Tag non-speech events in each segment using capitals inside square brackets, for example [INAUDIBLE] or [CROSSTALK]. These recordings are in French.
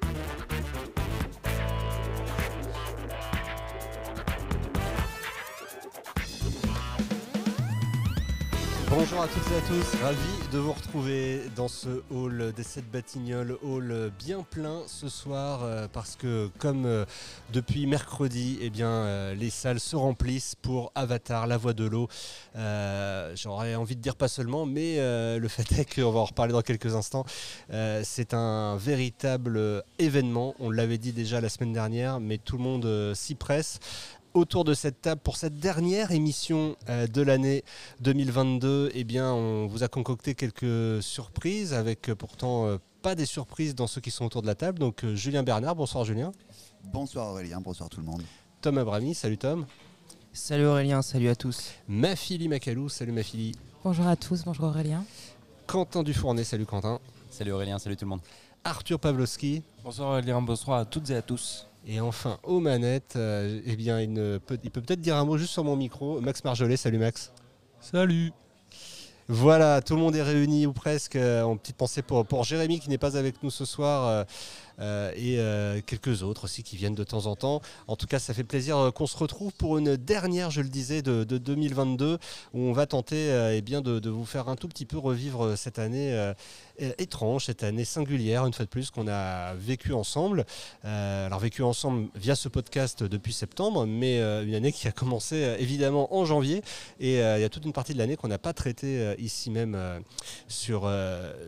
Thank you. Bonjour à toutes et à tous, ravi de vous retrouver dans ce hall des 7 Batignolles, hall bien plein ce soir euh, parce que comme euh, depuis mercredi, eh euh, les salles se remplissent pour Avatar, la voix de l'eau. J'aurais envie de dire pas seulement, mais le fait est qu'on va en reparler dans quelques instants. C'est un véritable événement, on l'avait dit déjà la semaine dernière, mais tout le monde s'y presse autour de cette table pour cette dernière émission euh, de l'année 2022. Eh bien, on vous a concocté quelques surprises avec euh, pourtant euh, pas des surprises dans ceux qui sont autour de la table. Donc, Julien Bernard, bonsoir Julien. Bonsoir Aurélien, bonsoir tout le monde. Tom Abrami, salut Tom. Salut Aurélien, salut à tous. Mafili Macalou, salut Mafili. Bonjour à tous, bonjour Aurélien. Quentin Dufournet, salut Quentin. Salut Aurélien, salut tout le monde. Arthur Pavlovski. Bonsoir Aurélien, bonsoir à toutes et à tous. Et enfin, aux manettes, euh, eh bien, il, peut, il peut peut-être dire un mot juste sur mon micro. Max Marjolet, salut Max. Salut. Voilà, tout le monde est réuni ou presque. Euh, en petite pensée pour, pour Jérémy qui n'est pas avec nous ce soir. Euh, et euh, quelques autres aussi qui viennent de temps en temps. En tout cas, ça fait plaisir euh, qu'on se retrouve pour une dernière, je le disais, de, 2022 où on va tenter eh bien de, vous faire un tout petit peu revivre cette année étrange, cette année singulière, une fois de plus, qu'on a vécu ensemble. alors, vécu ensemble via ce podcast depuis septembre, mais une année qui a commencé évidemment en janvier. Et il y a toute une partie de l'année qu'on n'a pas traité ici même sur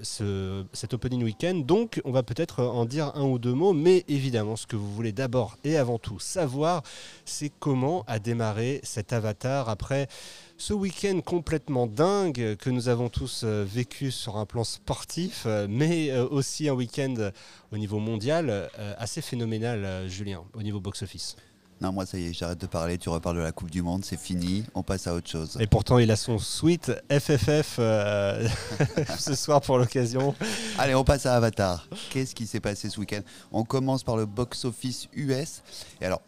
ce, cet opening week-end. Donc, on va peut-être en dire un ou deux mots, mais évidemment, ce que vous voulez d'abord et avant tout savoir, c'est comment a démarré cet avatar après ce week-end complètement dingue que nous avons tous euh, vécu sur un plan sportif, euh, mais euh, aussi un week-end au niveau mondial assez phénoménal, Julien, au niveau box-office. Non, moi ça y est, j'arrête de parler, tu reparles de la Coupe du Monde, c'est fini, on passe à autre chose. Et pourtant il a son suite FFF euh, [LAUGHS] ce soir pour l'occasion. Allez, on passe à Avatar. Qu'est-ce qui s'est passé ce week-end? On commence par le box-office US. Et alors,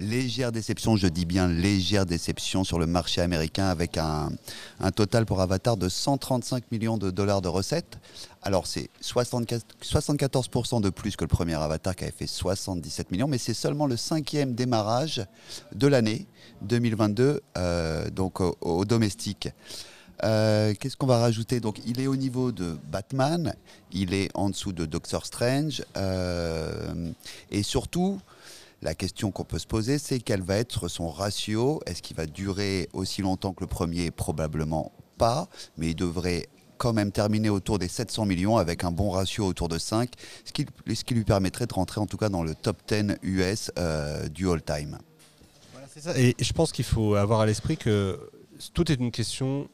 légère déception, je dis bien légère déception sur le marché américain avec un, total pour Avatar de 135 millions de dollars de recettes. Alors c'est 74% de plus que le premier Avatar qui avait fait 77 millions, mais c'est seulement le cinquième démarrage de l'année 2022, euh, donc au, domestique. Euh, qu'est-ce qu'on va rajouter? Donc, il est au niveau de Batman, il est en dessous de Doctor Strange, euh, et surtout, la question qu'on peut se poser, c'est quel va être son ratio. Est-ce qu'il va durer aussi longtemps que le premier? Probablement pas, mais il devrait quand même terminer autour des 700 millions avec un bon ratio autour de 5, ce qui, lui permettrait de rentrer en tout cas dans le top 10 US euh, du all-time. Et je pense qu'il faut avoir à l'esprit que tout est une question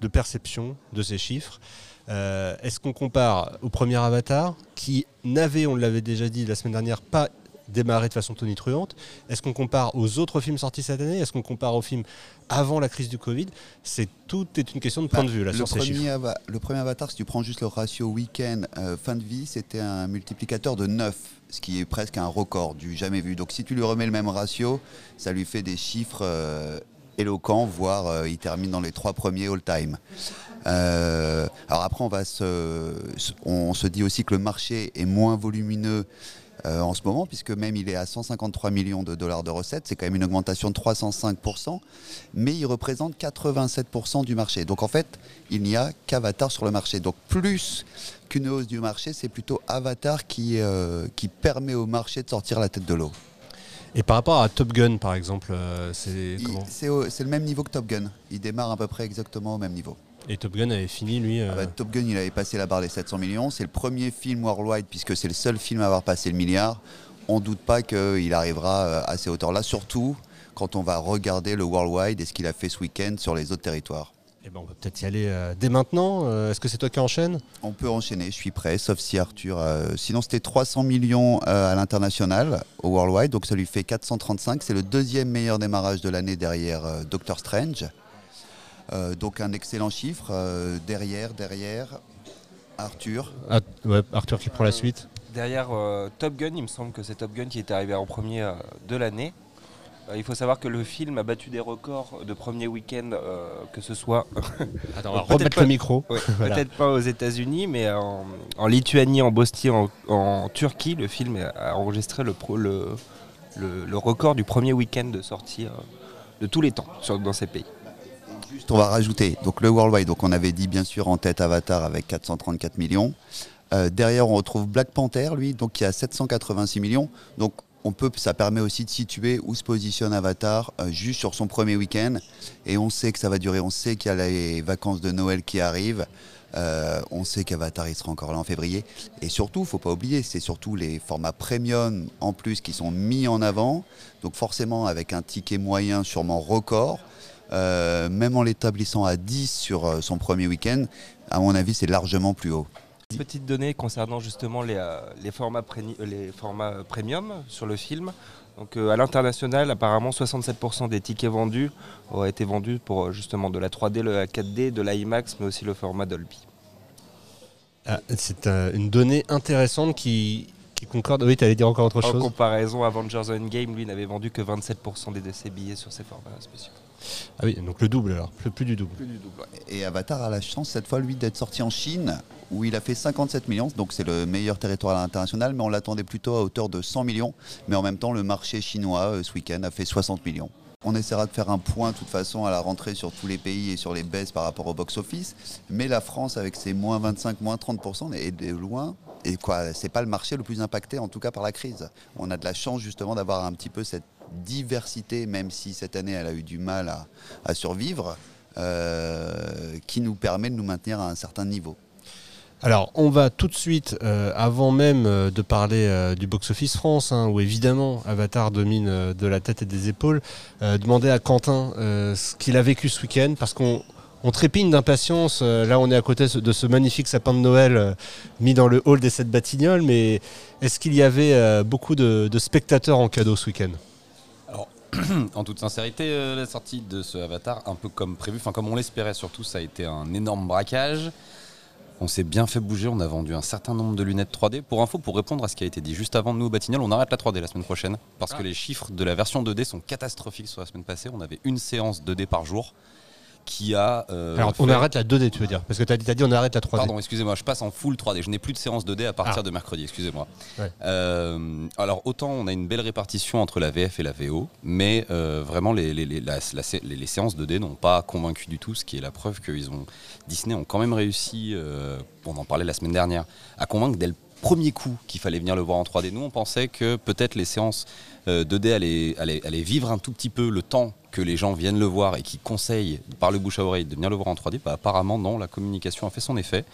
de perception de ces chiffres. Euh, est-ce qu'on compare au premier Avatar, qui n'avait, on l'avait déjà dit la semaine dernière, pas démarré de façon tonitruante Est-ce qu'on compare aux autres films sortis cette année? Est-ce qu'on compare aux films avant la crise du Covid? C'est tout est une question de point de vue là, le, premier le premier Avatar, si tu prends juste le ratio week-end euh, fin de vie, c'était un multiplicateur de 9 ce qui est presque un record du jamais vu. Donc si tu lui remets le même ratio, ça lui fait des chiffres euh, éloquents, voire euh, il termine dans les trois premiers all-time. alors après, on, va se, on se dit aussi que le marché est moins volumineux euh, en ce moment, puisque même il est à 153 millions de dollars de recettes, c'est quand même une augmentation de 305%, mais il représente 87% du marché. Donc en fait, il n'y a qu'Avatar sur le marché. Donc plus qu'une hausse du marché, c'est plutôt Avatar qui, euh, qui permet au marché de sortir la tête de l'eau. Et par rapport à Top Gun, par exemple, euh, c'est comment C'est le même niveau que Top Gun. Il démarre à peu près exactement au même niveau. Et Top Gun avait fini, lui euh, ah bah, Top Gun, il avait passé la barre des 700 millions. C'est le premier film worldwide, puisque c'est le seul film à avoir passé le milliard. On ne doute pas qu'il arrivera euh, à ces hauteurs-là, surtout quand on va regarder le worldwide et ce qu'il a fait ce week-end sur les autres territoires. Eh ben on va peut-être y aller euh, dès maintenant. Est-ce que c'est toi qui enchaîne On peut enchaîner, je suis prêt, sauf si Arthur. sinon, c'était 300 millions à l'international, au worldwide, donc ça lui fait 435. C'est le deuxième meilleur démarrage de l'année derrière Doctor Strange. Euh, donc un excellent chiffre. Euh, derrière, derrière, Arthur. Ah, Arthur qui prend la suite. Derrière euh, Top Gun, il me semble que c'est Top Gun qui est arrivé en premier de l'année. Euh, Il faut savoir que le film a battu des records de premier week-end, euh, que ce soit [LAUGHS] Attends, on va remettre pas- le micro. Ouais, [LAUGHS] Voilà. Peut-être pas aux États-Unis, mais en, en Lituanie, en Bosnie, en, en Turquie, le film a enregistré le, pro- le, le- le record du premier week-end de sortie euh, de tous les temps sur- dans ces pays. Juste, on va rajouter donc le worldwide. Donc on avait dit bien sûr en tête Avatar avec 434 millions. Euh, derrière, on retrouve Black Panther, lui, donc qui a 786 millions. Donc on peut, ça permet aussi de situer où se positionne Avatar euh, juste sur son premier week-end. Et on sait que ça va durer. On sait qu'il y a les vacances de Noël qui arrivent. Euh, on sait qu'Avatar il sera encore là en février. Et surtout, faut pas oublier, c'est surtout les formats premium en plus qui sont mis en avant. Donc forcément avec un ticket moyen sûrement record. Euh, même en l'établissant à 10 sur euh, son premier week-end, à mon avis, c'est largement plus haut. Petite donnée concernant justement les, euh, les formats, préni- les formats premium sur le film. Donc euh, à l'international, apparemment 67% des tickets vendus auraient été vendus pour justement de la 3D, la 4D, de l'IMAX, mais aussi le format Dolby. Ah, c'est euh, une donnée intéressante qui, qui concorde. Oui, tu allais dire encore autre En chose. comparaison, Avengers Endgame, lui, n'avait vendu que 27% des de ses billets sur ces formats spéciaux. Ah oui, donc le double alors, plus, plus du double. Et Avatar a la chance cette fois, lui, d'être sorti en Chine, où il a fait 57 millions, donc c'est le meilleur territoire à l'international, mais on l'attendait plutôt à hauteur de 100 millions. Mais en même temps, le marché chinois, euh, ce week-end, a fait 60 millions. On essaiera de faire un point, de toute façon, à la rentrée sur tous les pays et sur les baisses par rapport au box-office. Mais la France, avec ses moins 25, moins 30%, est de loin. Et quoi, c'est pas le marché le plus impacté, en tout cas par la crise. On a de la chance, justement, d'avoir un petit peu cette diversité, même si cette année, elle a eu du mal à, survivre, euh, qui nous permet de nous maintenir à un certain niveau. Alors, on va tout de suite, euh, avant même euh, de parler du box-office France, hein, où évidemment Avatar domine de la tête et des épaules, demander à Quentin ce qu'il a vécu ce week-end, parce qu'on on trépigne d'impatience. là, on est à côté de ce magnifique sapin de Noël mis dans le hall des sept Batignolles, mais est-ce qu'il y avait beaucoup de, de spectateurs en cadeau ce week-end? [CLEARS THROAT] En toute sincérité, euh, la sortie de ce Avatar, un peu comme prévu, enfin comme on l'espérait surtout, ça a été un énorme braquage. On s'est bien fait bouger, on a vendu un certain nombre de lunettes 3D. Pour info, pour répondre à ce qui a été dit juste avant de nous au Batignolles, on arrête la 3D la semaine prochaine parce que les chiffres de la version 2D sont catastrophiques sur la semaine passée. On avait une séance 2D par jour qui a. euh, Alors, on fait- arrête la 2D, tu veux dire Parce que tu as, dit- t'as dit on arrête la 3D. Pardon, excusez-moi, je passe en full 3D. Je n'ai plus de séance 2D à partir Ah. de mercredi, excusez-moi. Ouais. Euh, alors, autant on a une belle répartition entre la VF et la VO, mais euh, vraiment, les, les- les- la- la sé- les- les séances 2D n'ont pas convaincu du tout, ce qui est la preuve que ils ont, Disney ont quand même réussi, on en parlait la semaine dernière, à convaincre dès le premier coup qu'il fallait venir le voir en 3D. Nous, on pensait que peut-être les séances 2D allaient, allaient- allaient vivre un tout petit peu le temps que les gens viennent le voir et qui conseillent par le bouche à oreille de venir le voir en 3D. Bah, apparemment, non, la communication a fait son effet.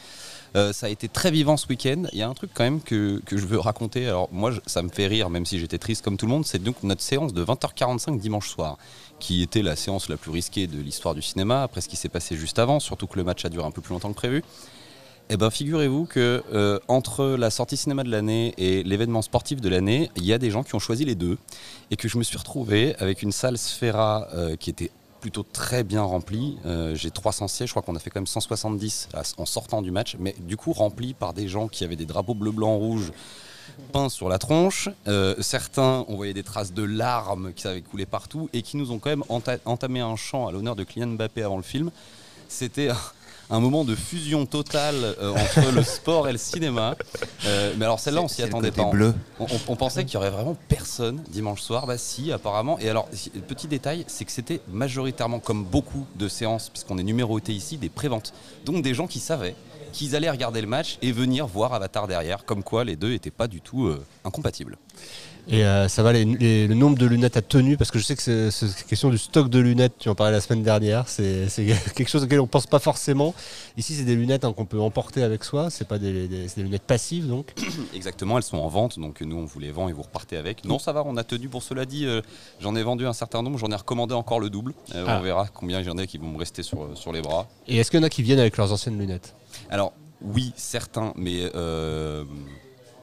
Euh, ça a été très vivant ce week-end. Il y a un truc quand même que, je veux raconter. Alors moi, ça me fait rire, même si j'étais triste comme tout le monde. C'est donc notre séance de 20h45 dimanche soir, qui était la séance la plus risquée de l'histoire du cinéma, après ce qui s'est passé juste avant, surtout que le match a duré un peu plus longtemps que prévu. Eh ben, figurez-vous que euh, entre la sortie cinéma de l'année et l'événement sportif de l'année, il y a des gens qui ont choisi les deux, et que je me suis retrouvé avec une salle Sfera euh, qui était plutôt très bien remplie. Euh, J'ai 300 sièges, je crois qu'on a fait quand même 170 à- en sortant du match, mais du coup rempli par des gens qui avaient des drapeaux bleu, blanc, rouge peints sur la tronche. Certains, on voyait des traces de larmes qui avaient coulé partout et qui nous ont quand même enta- entamé un chant à l'honneur de Kylian Mbappé avant le film. C'était un- moment de fusion totale euh, entre le sport et le cinéma. Euh, mais alors celle-là, on s'y attendait pas. bleu. On, on- on pensait qu'il y aurait vraiment personne dimanche soir. Bah si, apparemment. Et alors, petit détail, c'est que c'était majoritairement, comme beaucoup de séances, puisqu'on est numéroté ici, des préventes. Donc des gens qui savaient qu'ils allaient regarder le match et venir voir Avatar derrière. Comme quoi, les deux n'étaient pas du tout euh, incompatibles. Et euh, ça va, les- les- le nombre de lunettes a tenu, parce que je sais que c'est c'est question du stock de lunettes, tu en parlais la semaine dernière, c'est [LAUGHS] quelque chose auquel on pense pas forcément. Ici, c'est des lunettes hein, qu'on peut emporter avec soi, c'est pas des, des- lunettes passives donc. [CLEARS THROAT] Exactement, elles sont en vente, donc nous on vous les vend et vous repartez avec. Non, ça va, on a tenu. Pour cela dit, euh, j'en ai vendu un certain nombre, j'en ai recommandé encore le double. Euh, Ah. On verra combien il y en a qui vont me rester sur, sur les bras. Et est-ce qu'il y en a qui viennent avec leurs anciennes lunettes? Alors, oui, certains, mais euh,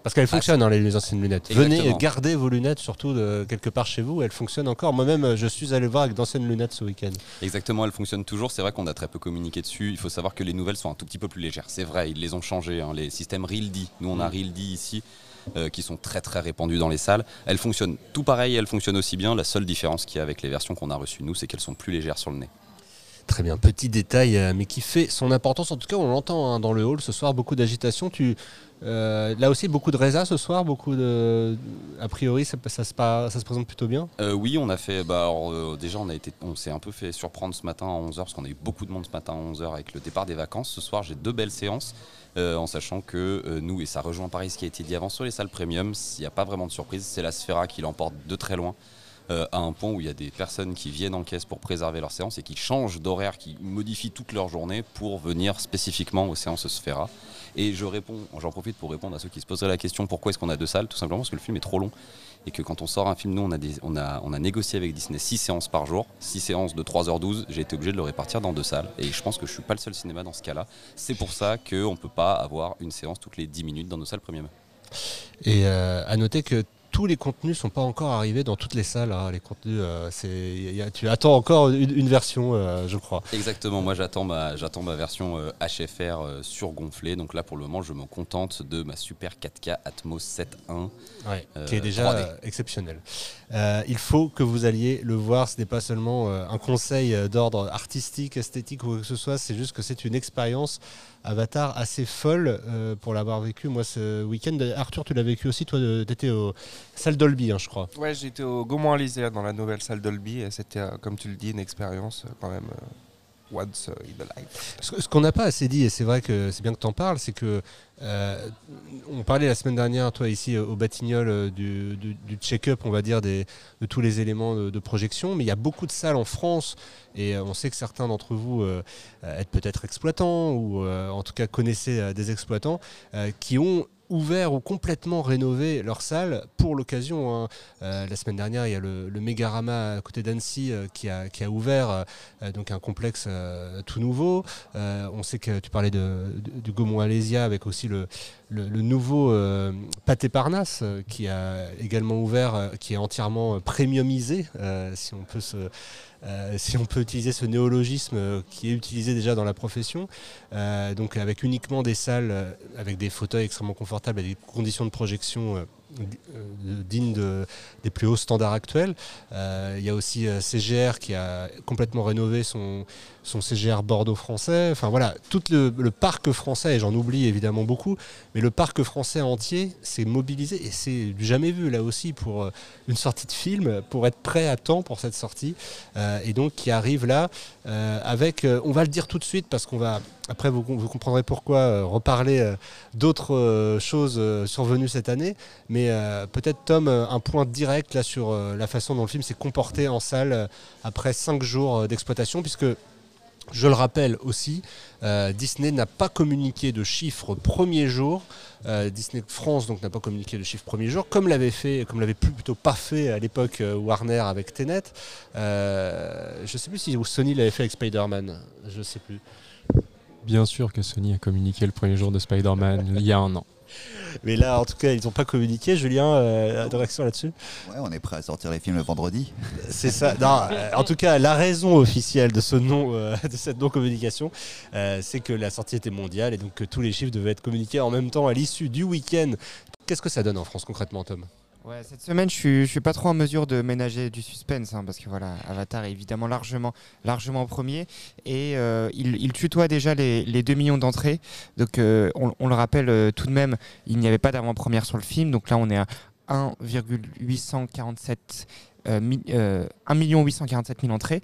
Parce qu'elles fonctionnent, hein, les, les anciennes lunettes. Exactement. Venez garder vos lunettes, surtout de- quelque part chez vous. Elles fonctionnent encore. Moi-même, euh, je suis allé voir avec d'anciennes lunettes ce week-end. Exactement, elle fonctionne toujours. C'est vrai qu'on a très peu communiqué dessus. Il faut savoir que les nouvelles sont un tout petit peu plus légères. C'est vrai, ils les ont changées. hein. Les systèmes RealD, nous on a RealD ici, euh, qui sont très très répandus dans les salles. Elles fonctionnent tout pareil, elles fonctionnent aussi bien. La seule différence qu'il y a avec les versions qu'on a reçues nous, c'est qu'elles sont plus légères sur le nez. Très bien, petit détail, euh, mais qui fait son importance. En tout cas, on l'entend hein, dans le hall ce soir, beaucoup d'agitation. Euh, là aussi, beaucoup de résa ce soir, beaucoup de. A priori, ça, se, présente plutôt bien. Euh, oui, on a fait. Bah, déjà, on a été, on s'est un peu fait surprendre ce matin à 11h parce qu'on a eu beaucoup de monde ce matin à 11h avec le départ des vacances. Ce soir, j'ai deux belles séances. en sachant que nous, et ça rejoint pareil ce qui a été dit avant sur les salles premium, s'il n'y a pas vraiment de surprise, c'est la Sphera qui l'emporte de très loin. Euh, à un point où il y a des personnes qui viennent en caisse pour préserver leur séance et qui changent d'horaire, qui modifient toute leur journée pour venir spécifiquement aux séances Sphera. Et je réponds, j'en profite pour répondre à ceux qui se poseraient la question pourquoi est-ce qu'on a deux salles? Tout simplement parce que le film est trop long et que quand on sort un film, nous on a, négocié avec Disney 6 séances par jour, 6 séances de 3h12, j'ai été obligé de le répartir dans deux salles et je pense que je suis pas le seul cinéma dans ce cas-là. C'est pour ça qu'on ne peut pas avoir une séance toutes les 10 minutes dans nos salles premium. Et euh, à noter que tous les contenus sont pas encore arrivés dans toutes les salles. hein. Les contenus, euh, c'est, y a- tu attends encore une, une version, euh, je crois. Exactement, moi j'attends ma, j'attends ma version euh, HFR euh, surgonflée, donc là pour le moment je me contente de ma super 4K Atmos 7.1. Ouais, Euh, qui est déjà 3D. exceptionnel. Euh, il faut que vous alliez le voir. Ce n'est pas seulement un conseil d'ordre artistique, esthétique ou quoi que ce soit. C'est juste que c'est une expérience Avatar assez folle euh, pour l'avoir vécu. Moi, ce week-end, Arthur, tu l'as vécu aussi. Toi, tu étais au salle Dolby, hein, je crois. Ouais, j'étais au gaumont Alizé dans la nouvelle salle Dolby et c'était, euh, comme tu le dis, une expérience euh, quand même euh, once euh, in a life. Ce, qu'on n'a pas assez dit, et c'est vrai que c'est bien que tu en parles, c'est que euh, on parlait la semaine dernière, toi ici au Batignolles, euh, du, check-up, on va dire, de tous les éléments de, projection. Mais il y a beaucoup de salles en France, et euh, on sait que certains d'entre vous euh, euh, êtes peut-être exploitants, ou euh, en tout cas connaissez euh, des exploitants, euh, qui ont ouvert ou complètement rénové leur salle pour l'occasion. hein. Euh, la semaine dernière, il y a le, le Mégarama à côté d'Annecy euh, qui, a, ouvert euh, donc un complexe tout nouveau. On sait que tu parlais de- du Gaumont Alésia avec aussi le, le, nouveau euh, Pâté Parnasse euh, qui a également ouvert, euh, qui est entièrement premiumisé, si on peut si on peut utiliser ce néologisme qui est utilisé déjà dans la profession, donc avec uniquement des salles avec des fauteuils extrêmement confortables et des conditions de projection euh, di- dignes de- des plus hauts standards actuels. Euh, Il y a aussi euh, CGR qui a complètement rénové son, son CGR Bordeaux français. Enfin voilà, tout le, parc français, et j'en oublie évidemment beaucoup, mais le parc français entier s'est mobilisé et c'est jamais vu là aussi pour une sortie de film, pour être prêt à temps pour cette sortie. Et donc qui arrive là avec, on va le dire tout de suite parce qu'on va, après vous, comprendrez pourquoi, euh, reparler euh, d'autres euh, choses survenues cette année. Mais peut-être Tom, un point direct là sur la façon dont le film s'est comporté en salle après cinq jours d'exploitation, puisque je le rappelle aussi, Disney n'a pas communiqué de chiffres premier jour. Disney France donc n'a pas communiqué de chiffres premier jour, comme l'avait fait, comme l'avait plutôt pas fait à l'époque Warner avec Tenet. Je sais plus si Sony l'avait fait avec Spider-Man. Je sais plus. Bien sûr que Sony a communiqué le premier jour de Spider-Man [LAUGHS] il y a un an. Mais là, en tout cas, ils n'ont pas communiqué. Julien, euh, de réaction là-dessus Ouais, on est prêt à sortir les films le vendredi. C'est ça. Non, euh, en tout cas, la raison officielle de ce non, euh, [LAUGHS] de cette non-communication, euh, c'est que la sortie était mondiale et donc que tous les chiffres devaient être communiqués en même temps à l'issue du week-end. Qu'est-ce que ça donne en France concrètement, Tom? Cette semaine, je suis, suis pas trop en mesure de ménager du suspense hein, parce que voilà, Avatar est évidemment largement, largement premier et euh, il, tutoie déjà les, les 2 millions d'entrées. Donc, euh, on, le rappelle euh, tout de même, il n'y avait pas d'avant-première sur le film. Donc là, on est à 1,847 euh, mi- euh, 1 847 000 entrées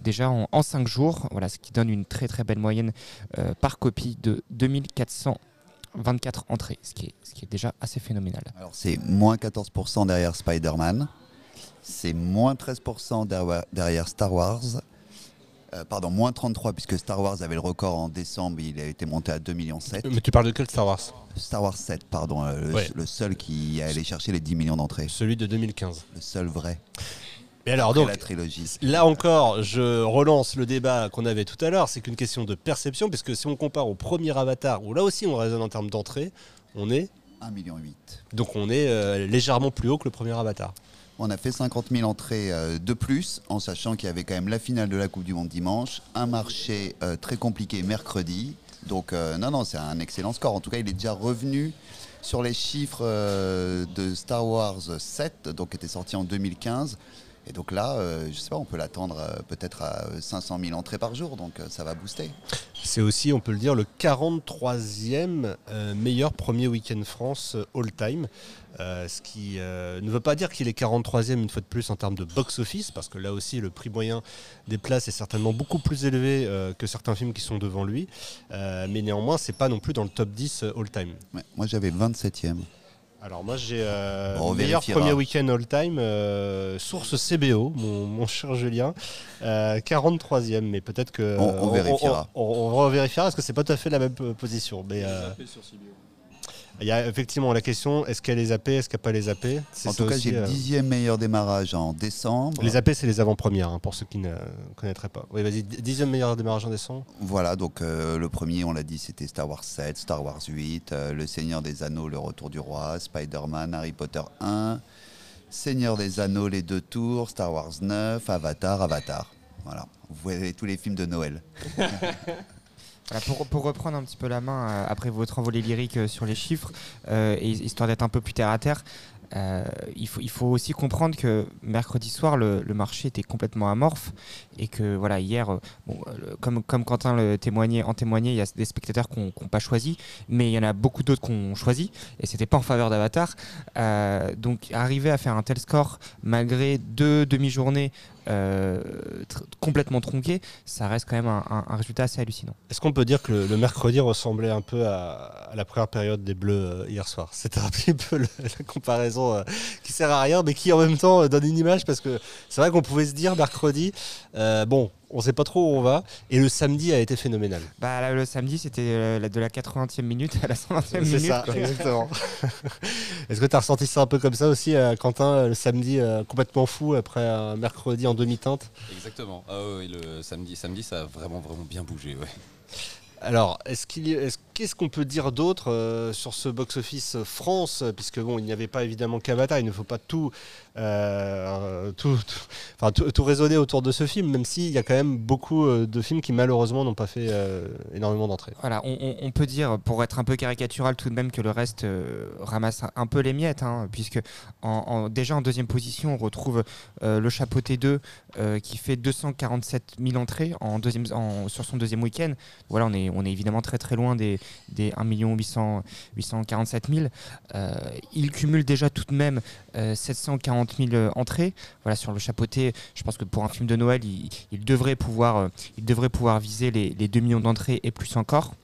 déjà en, en 5 jours, voilà, ce qui donne une très très belle moyenne par copie de 2424 entrées, ce qui est, ce qui est déjà assez phénoménal. Alors c'est moins 14% derrière Spider-Man, c'est moins 13% derrière- derrière Star Wars, Euh, pardon, moins 33 puisque Star Wars avait le record en décembre, il a été monté à 2,7 millions. Mais tu parles de quel Star Wars? Star Wars 7, pardon, euh, le, Ouais. le seul qui est allé chercher les 10 millions d'entrées, Celui de 2015. le seul vrai. Et alors, donc, la trilogie. Là encore, je relance le débat qu'on avait tout à l'heure. C'est qu'une question de perception, puisque si on compare au premier Avatar, où là aussi on raisonne en termes d'entrée, on est 1,8 million. Donc on est euh, légèrement plus haut que le premier Avatar. On a fait 50 000 entrées euh, de plus, en sachant qu'il y avait quand même la finale de la Coupe du Monde dimanche, un marché euh, très compliqué mercredi. Donc euh, non, non, c'est un excellent score. En tout cas, il est déjà revenu sur les chiffres euh, de Star Wars 7, donc qui était sorti en 2015. Et donc là, euh, je sais pas, on peut l'attendre euh, peut-être à 500 000 entrées par jour, donc euh, ça va booster. C'est aussi, on peut le dire, le 43e euh, meilleur premier week-end France euh, all-time. Euh, ce qui euh, ne veut pas dire qu'il est 43e une fois de plus en termes de box-office, parce que là aussi le prix moyen des places est certainement beaucoup plus élevé euh, que certains films qui sont devant lui. Euh, mais néanmoins, c'est pas non plus dans le top 10 euh, all-time. Ouais, moi, j'avais 27e. Alors moi j'ai euh, Bon, meilleur vérifiera. premier week-end all-time, euh, source CBO, mon, mon cher Julien, euh, 43e, mais peut-être que... On- on vérifiera. On, on- on vérifiera, parce que c'est pas tout à fait la même euh, position. Mais euh, il y a effectivement la question, est-ce qu'elle est zappée, est-ce qu'elle pas les C'est En tout cas, j'ai le euh, dixième meilleur démarrage en décembre. Les zappés, c'est les avant-premières, hein, pour ceux qui ne connaîtraient pas. Oui, vas-y, dixième meilleur démarrage en décembre. Voilà, donc euh, le premier, on l'a dit, c'était Star Wars 7, Star Wars 8, euh, Le Seigneur des Anneaux, Le Retour du Roi, Spider-Man, Harry Potter 1, Seigneur des Anneaux, Les Deux Tours, Star Wars 9, Avatar, Avatar. Voilà, vous voyez tous les films de Noël. [LAUGHS] Pour, reprendre un petit peu la main euh, après votre envolée lyrique euh, sur les chiffres, euh, histoire d'être un peu plus terre à terre, il, faut, aussi comprendre que mercredi soir, le, marché était complètement amorphe et que voilà, hier, comme, Quentin le témoignait, en témoignait, il y a des spectateurs qui n'ont pas choisi, mais il y en a beaucoup d'autres qui ont choisi et c'était pas en faveur d'Avatar. Donc arriver à faire un tel score malgré deux demi-journées euh, complètement tronquées, ça reste quand même un- résultat assez hallucinant. Est-ce qu'on peut dire que le, mercredi ressemblait un peu à, la première période des Bleus euh, hier soir? C'était un petit peu [LAUGHS] la comparaison euh, qui sert à rien, mais qui en même temps donne une image parce que c'est vrai qu'on pouvait se dire mercredi, bon, on sait pas trop où on va, et le samedi a été phénoménal. Bah, là, le samedi, c'était euh, de la 80e minute à la 120e C'est minute. ça, quoi. exactement. [LAUGHS] Est-ce que tu as ressenti ça un peu comme ça aussi, euh, Quentin, le samedi euh, complètement fou après un mercredi en demi-teinte? Exactement. Ah ouais, ouais, le samedi, samedi, ça a vraiment, vraiment bien bougé. Ouais. Alors, est-ce qu'est-ce qu'on peut dire d'autre euh, sur ce box-office France Puisque bon, il n'y avait pas évidemment qu'Avatar, il ne faut pas tout, euh, tout, tout- raisonner autour de ce film, même s'il y a quand même beaucoup euh, de films qui malheureusement n'ont pas fait énormément d'entrées. Voilà, on, peut dire, pour être un peu caricatural tout de même, que le reste ramasse un peu les miettes, hein, puisque déjà en deuxième position, on retrouve le Chapeauté 2 euh, qui fait 247 000 entrées en deuxième, sur son deuxième week-end. Voilà, on est, on est évidemment très très loin des, des 1 800 847 000. Euh, il cumule déjà tout de même euh, 740 000 entrées. Voilà, sur le Chapeauté, je pense que pour un film de Noël, il, il devrait, pouvoir, euh, il devrait pouvoir viser les, les 2 millions d'entrées et plus encore.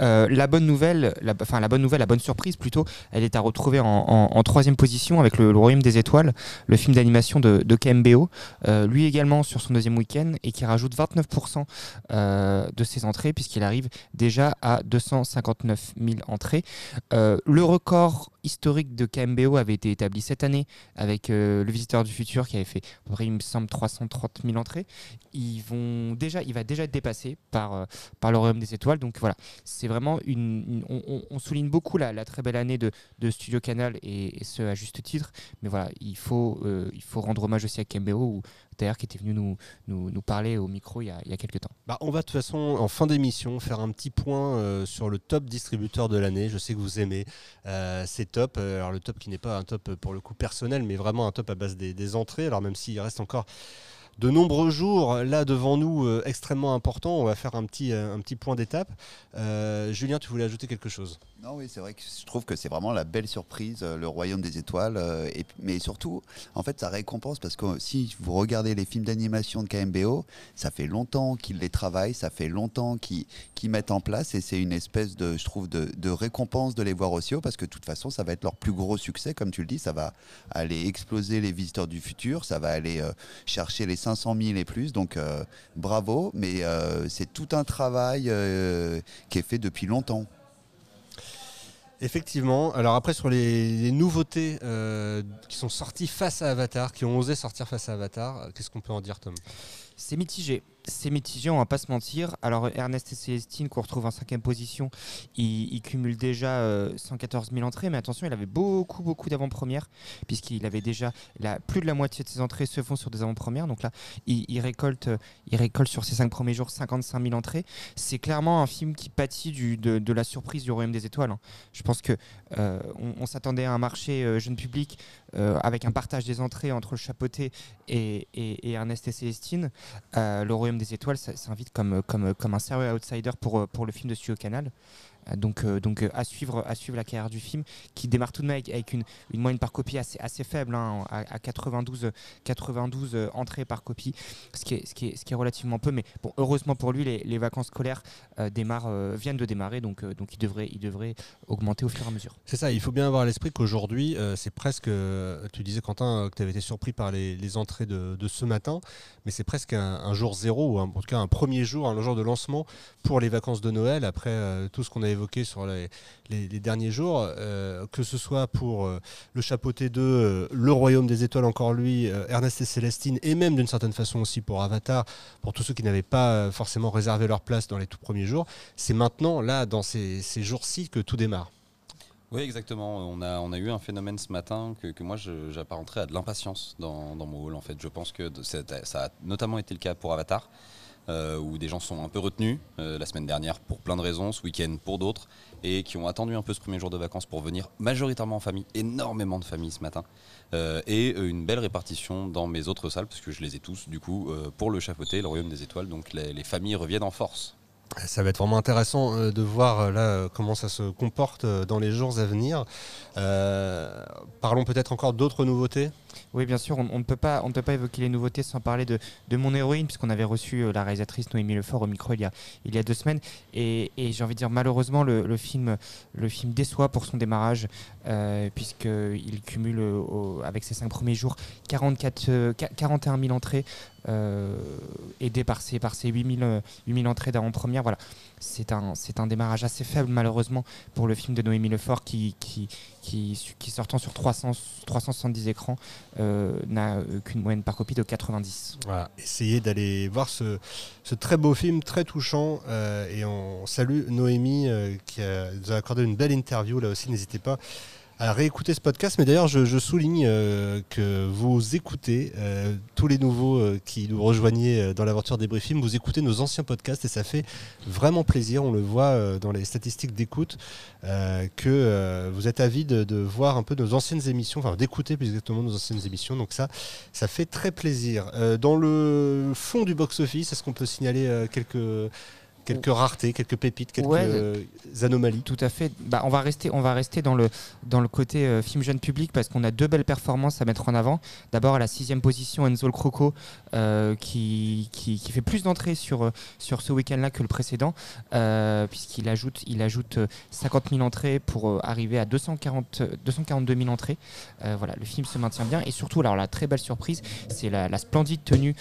Euh, la bonne nouvelle, la, bonne nouvelle, la surprise plutôt, elle est à retrouver en, troisième position avec le, Royaume des Étoiles, le film d'animation de, KMBO, euh, lui également sur son deuxième week-end et qui rajoute 29% euh, de ses entrées puisqu'il arrive déjà à 259 000 entrées. Le record historique de KMBO avait été établi cette année avec euh, Le Visiteur du Futur qui avait fait, il me semble, 330 000 entrées. Ils vont déjà, il va déjà être dépassé par, euh, par des Étoiles. Donc voilà, c'est vraiment une. on, souligne beaucoup la, la très belle année de, de Studio Canal et, ce à juste titre. Mais voilà, il faut, euh, il faut rendre hommage aussi à Kembeo, ou d'ailleurs qui était venu nous, nous, parler au micro il y a, il y a quelques temps. Bah, on va de toute façon, en fin d'émission, faire un petit point euh, sur le top distributeur de l'année. Je sais que vous aimez euh, ces tops. Euh, Alors, le top qui n'est pas un top euh, pour le coup personnel, mais vraiment un top à base des, entrées. Alors, même s'il reste encore de nombreux jours là devant nous extrêmement importants, on va faire un petit, un petit point d'étape. Julien, tu voulais ajouter quelque chose? Non, oui, c'est vrai que je trouve que c'est vraiment la belle surprise, euh, le Royaume des Étoiles. euh, mais surtout, en fait, ça récompense parce que si vous regardez les films d'animation de KMBO, ça fait longtemps qu'ils les travaillent, ça fait longtemps qu'ils mettent en place et c'est une espèce de, je trouve, de, récompense de les voir aussi haut parce que de toute façon, ça va être leur plus gros succès, comme tu le dis, ça va aller exploser les visiteurs du futur, ça va aller euh, chercher les 500 000 et plus. Donc, bravo, mais c'est tout un travail qui est fait depuis longtemps. Effectivement. Alors après sur les, nouveautés euh, qui sont sorties face à Avatar, qui ont osé sortir face à Avatar, euh, qu'est-ce qu'on peut en dire, Tom? C'est mitigé. C'est mitigé, on va pas se mentir. Alors Ernest et Célestine, qu'on retrouve en cinquième position, il, il cumule déjà euh, 114 000 entrées, mais attention, il avait beaucoup, beaucoup d'avant-premières, puisqu'il avait déjà la, plus de la moitié de ses entrées se font sur des avant-premières. Donc là, il, récolte, euh, il récolte sur ses cinq premiers jours 55 000 entrées. C'est clairement un film qui pâtit de, la surprise du Royaume des Étoiles. hein. Je pense que euh, on, s'attendait à un marché euh, jeune public euh, avec un partage des entrées entre le chapeauté et, et- Ernest et Célestine. Euh, le Royaume des Étoiles s'invite comme un sérieux outsider pour, euh, pour le film de Studio Canal. Euh, Donc, euh, donc euh, à, suivre, à suivre la carrière du film qui démarre tout de même avec, une, moyenne par copie assez, assez faible, hein, à, à 92, 92 euh, entrées par copie, ce qui, est, ce, qui est, ce qui est relativement peu. Mais bon, heureusement pour lui, les, les vacances scolaires démarrent, viennent de démarrer, donc, donc il, devrait, il devrait augmenter au fur et à mesure. C'est ça, il faut bien avoir à l'esprit qu'aujourd'hui, c'est presque. tu disais, Quentin, que tu avais été surpris par les, entrées de, de ce matin, mais c'est presque un, jour zéro, ou en tout cas un premier jour, un jour de lancement pour les vacances de Noël, après tout ce qu'on a évoqué sur les, derniers jours, euh, que ce soit pour euh, le chapeauté 2, euh, Le Royaume des Étoiles, encore lui, Ernest et Célestine, et même d'une certaine façon aussi pour Avatar, pour tous ceux qui n'avaient pas forcément réservé leur place dans les tout premiers jours. C'est maintenant, là, dans ces, jours-ci, que tout démarre. Oui, exactement. On a, eu un phénomène ce matin que, moi j'apparenterais à de l'impatience dans, mon hall. En fait, je pense que ça a notamment été le cas pour Avatar, euh, où des gens sont un peu retenus euh, la semaine dernière pour plein de raisons, ce week-end pour d'autres, et qui ont attendu un peu ce premier jour de vacances pour venir majoritairement en famille, énormément de familles ce matin, Euh, et une belle répartition dans mes autres salles, parce que je les ai tous du coup pour le chapeauté, le Royaume des Étoiles. Donc les, les familles reviennent en force. Ça va être vraiment intéressant de voir là comment ça se comporte dans les jours à venir. Parlons peut-être encore d'autres nouveautés? Oui, bien sûr, on, ne peut pas, on ne peut pas évoquer les nouveautés sans parler de, mon héroïne, puisqu'on avait reçu euh, la réalisatrice Noémie Lefort au micro il y a, deux semaines. Et, j'ai envie de dire, malheureusement, le, film, le film déçoit pour son démarrage, euh, puisqu'il cumule euh, avec ses cinq premiers jours 44, euh, qua- 41 000 entrées, euh, aidé par ses, par ses 8 000, euh, 8 000 entrées d'avant-première. Voilà. C'est un, un démarrage assez faible, malheureusement, pour le film de Noémie Lefort qui, qui, qui, qui sortant sur 300, 370 écrans, euh, n'a qu'une moyenne par copie de 90. Voilà, essayez d'aller voir ce, ce très beau film, très touchant. euh, et on salue Noémie euh, qui a- nous a accordé une belle interview là aussi. N'hésitez pas à réécouter ce podcast. Mais d'ailleurs, je, souligne euh, que vous écoutez euh, tous les nouveaux euh, qui nous rejoignaient dans l'aventure des Film, vous écoutez nos anciens podcasts et ça fait vraiment plaisir. On le voit dans les statistiques d'écoute que vous êtes avis de, de voir un peu nos anciennes émissions, enfin d'écouter plus exactement nos anciennes émissions. Donc ça, ça fait très plaisir. Dans le fond du box-office, est-ce qu'on peut signaler quelques, quelques raretés, quelques pépites, quelques Ouais. euh, anomalies Tout à fait. Bah, on va rester, on va rester dans le dans le côté euh, film jeune public parce qu'on a deux belles performances à mettre en avant. D'abord à la sixième position, Enzo le Croco, euh, qui, qui, qui fait plus d'entrées sur sur ce week-end-là que le précédent, euh, puisqu'il ajoute il ajoute euh, 50 000 entrées pour arriver à 240 euh, 242 000 entrées. Voilà, le film se maintient bien et surtout alors la très belle surprise, c'est la, la splendide tenue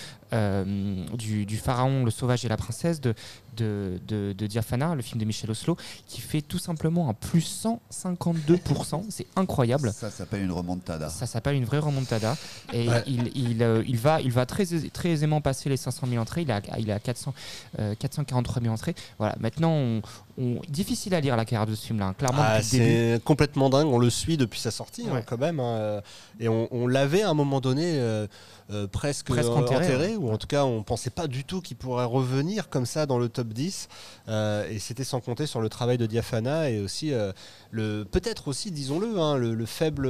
du, du pharaon, le sauvage et la princesse de de, de, de Diafana, le film de Michel Oslo, qui fait tout simplement un plus 152%. C'est incroyable. Ça s'appelle une remontada. Ça s'appelle une vraie remontada. Et Ouais. il, il, euh, il va, il va très, très aisément passer les 500 000 entrées. Il a, il a 400, euh, 443 000 entrées. Voilà. Maintenant, on, on- difficile à lire la carrière de ce film-là. hein. Clairement, Ah, c'est complètement dingue, on le suit depuis sa sortie hein, quand même. hein, et on, on l'avait à un moment donné euh, euh, presque, Presque euh, enterré, ou en tout cas on pensait pas du tout qu'il pourrait revenir comme ça dans le top 10. Euh, et c'était sans compter sur le travail de Diafana et aussi euh, le peut-être aussi, disons-le, hein, le, le faible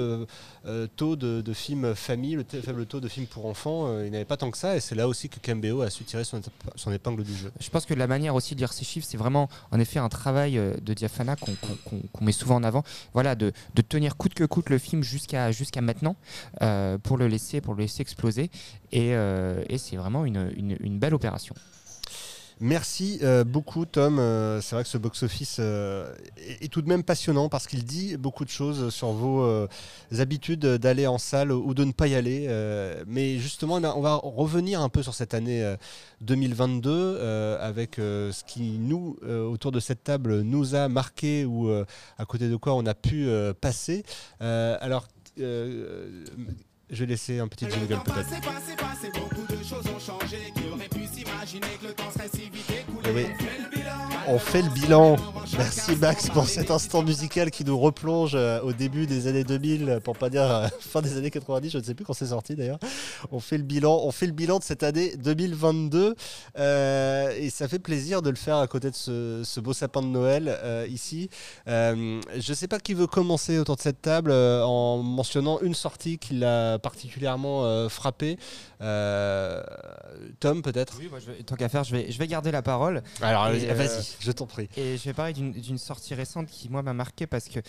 taux de, de films famille, le faible taux de films pour enfants. il n'avait pas tant que ça et c'est là aussi que Kambeo a su tirer son, ép- son épingle du jeu. Je pense que la manière aussi de lire ces chiffres, c'est vraiment en effet un travail de Diafana qu'on met souvent en avant. Voilà, de, de tenir coûte que coûte le film jusqu'à jusqu'à maintenant pour le laisser pour le laisser exploser. Et, euh, et c'est vraiment une, belle opération. Merci euh, beaucoup Tom. Euh, c'est vrai que ce box-office est, tout de même passionnant parce qu'il dit beaucoup de choses sur vos habitudes d'aller en salle ou de ne pas y aller. Mais justement, on, va revenir un peu sur cette année euh, 2022 euh, avec ce qui nous, autour de cette table, nous a marqué ou à côté de quoi on a pu passer. Alors, je vais laisser un petit jingle peut-être. Eh oui. On fait le bilan. Merci Max pour cet instant musical qui nous replonge euh, au début des années 2000, pour pas dire euh, [LAUGHS] fin des années 90, je ne sais plus quand c'est sorti d'ailleurs. On fait le bilan, de cette année 2022 euh, et ça fait plaisir de le faire à côté de ce, beau sapin de Noël euh, ici. Euh, je ne sais pas qui veut commencer autour de cette table euh, en mentionnant une sortie qui l'a particulièrement euh, frappé. Euh, Tom peut-être. Oui, moi, je vais- tant qu'à faire, je vais, je vais garder la parole. Alors Et, euh, vas-y, je t'en prie. Et je vais parler d'une d'une sortie récente qui, moi, m'a marqué parce que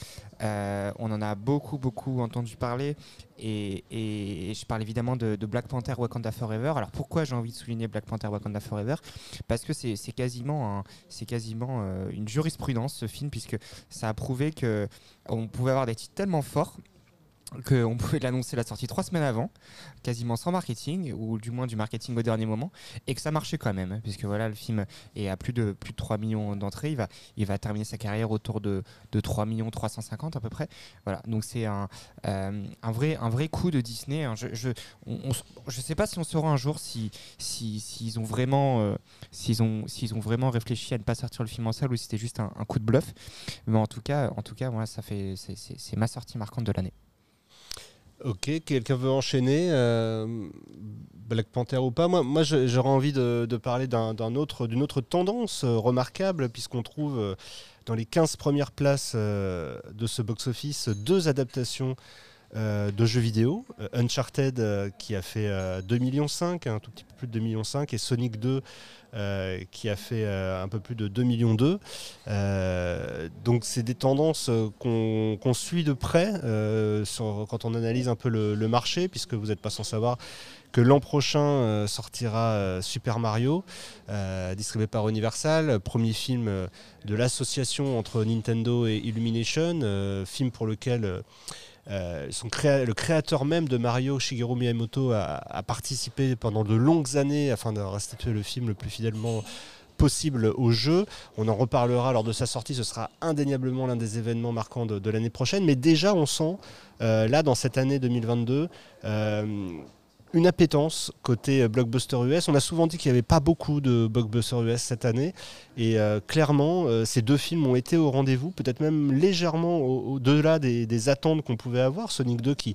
euh, on en a beaucoup, beaucoup entendu parler. Et, et- et je parle évidemment de, de Black Panther Wakanda Forever. Alors pourquoi j'ai envie de souligner Black Panther Wakanda Forever? Parce que c'est c'est quasiment, un- c'est quasiment euh, une jurisprudence ce film, puisque ça a prouvé que on pouvait avoir des titres tellement forts qu'on pouvait l'annoncer la sortie trois semaines avant, quasiment sans marketing, ou du moins du marketing au dernier moment, et que ça marchait quand même, puisque voilà, le film est à plus de, plus de 3 millions d'entrées, il va, il va terminer sa carrière autour de, de 3 millions 350 à peu près. Voilà, donc c'est un, euh, un, vrai, un vrai coup de Disney. hein. Je je, on s- je sais pas si on saura un jour si si- s'ils ont vraiment euh, s'ils ont s'ils ont vraiment réfléchi à ne pas sortir le film en salle ou si c'était juste un, coup de bluff. Mais en tout cas, en tout cas, moi, ça fait c'est ma sortie marquante de l'année. Ok, quelqu'un veut enchaîner euh, Black Panther ou pas? Moi, moi j'aurais envie de, de parler d'un autre, d'une autre tendance euh, remarquable, puisqu'on trouve euh, dans les 15 premières places de ce box-office deux adaptations euh, de jeux vidéo. Euh, Uncharted euh, qui a fait euh, 2,5 millions, un tout petit peu plus de 2,5 millions, et Sonic 2 euh, qui a fait un peu plus de 2 millions 2. Donc c'est des tendances qu'on suit de près quand on analyse un peu le, le marché, puisque vous n'êtes pas sans savoir que l'an prochain sortira Super Mario, distribué par Universal, premier film de l'association entre Nintendo et Illumination, film pour lequel euh, le créateur même de Mario, Shigeru Miyamoto, a, participé pendant de longues années afin de restituer le film le plus fidèlement possible au jeu. On en reparlera lors de sa sortie, ce sera indéniablement l'un des événements marquants de, l'année prochaine. Mais déjà, on sent, euh, là, dans cette année 2022, euh, une appétence côté euh, blockbuster US. On a souvent dit qu'il n'y avait pas beaucoup de blockbuster US cette année. Et euh, clairement, euh, ces deux films ont été au rendez-vous, peut-être même légèrement au- au-delà des attentes qu'on pouvait avoir. Sonic 2 qui,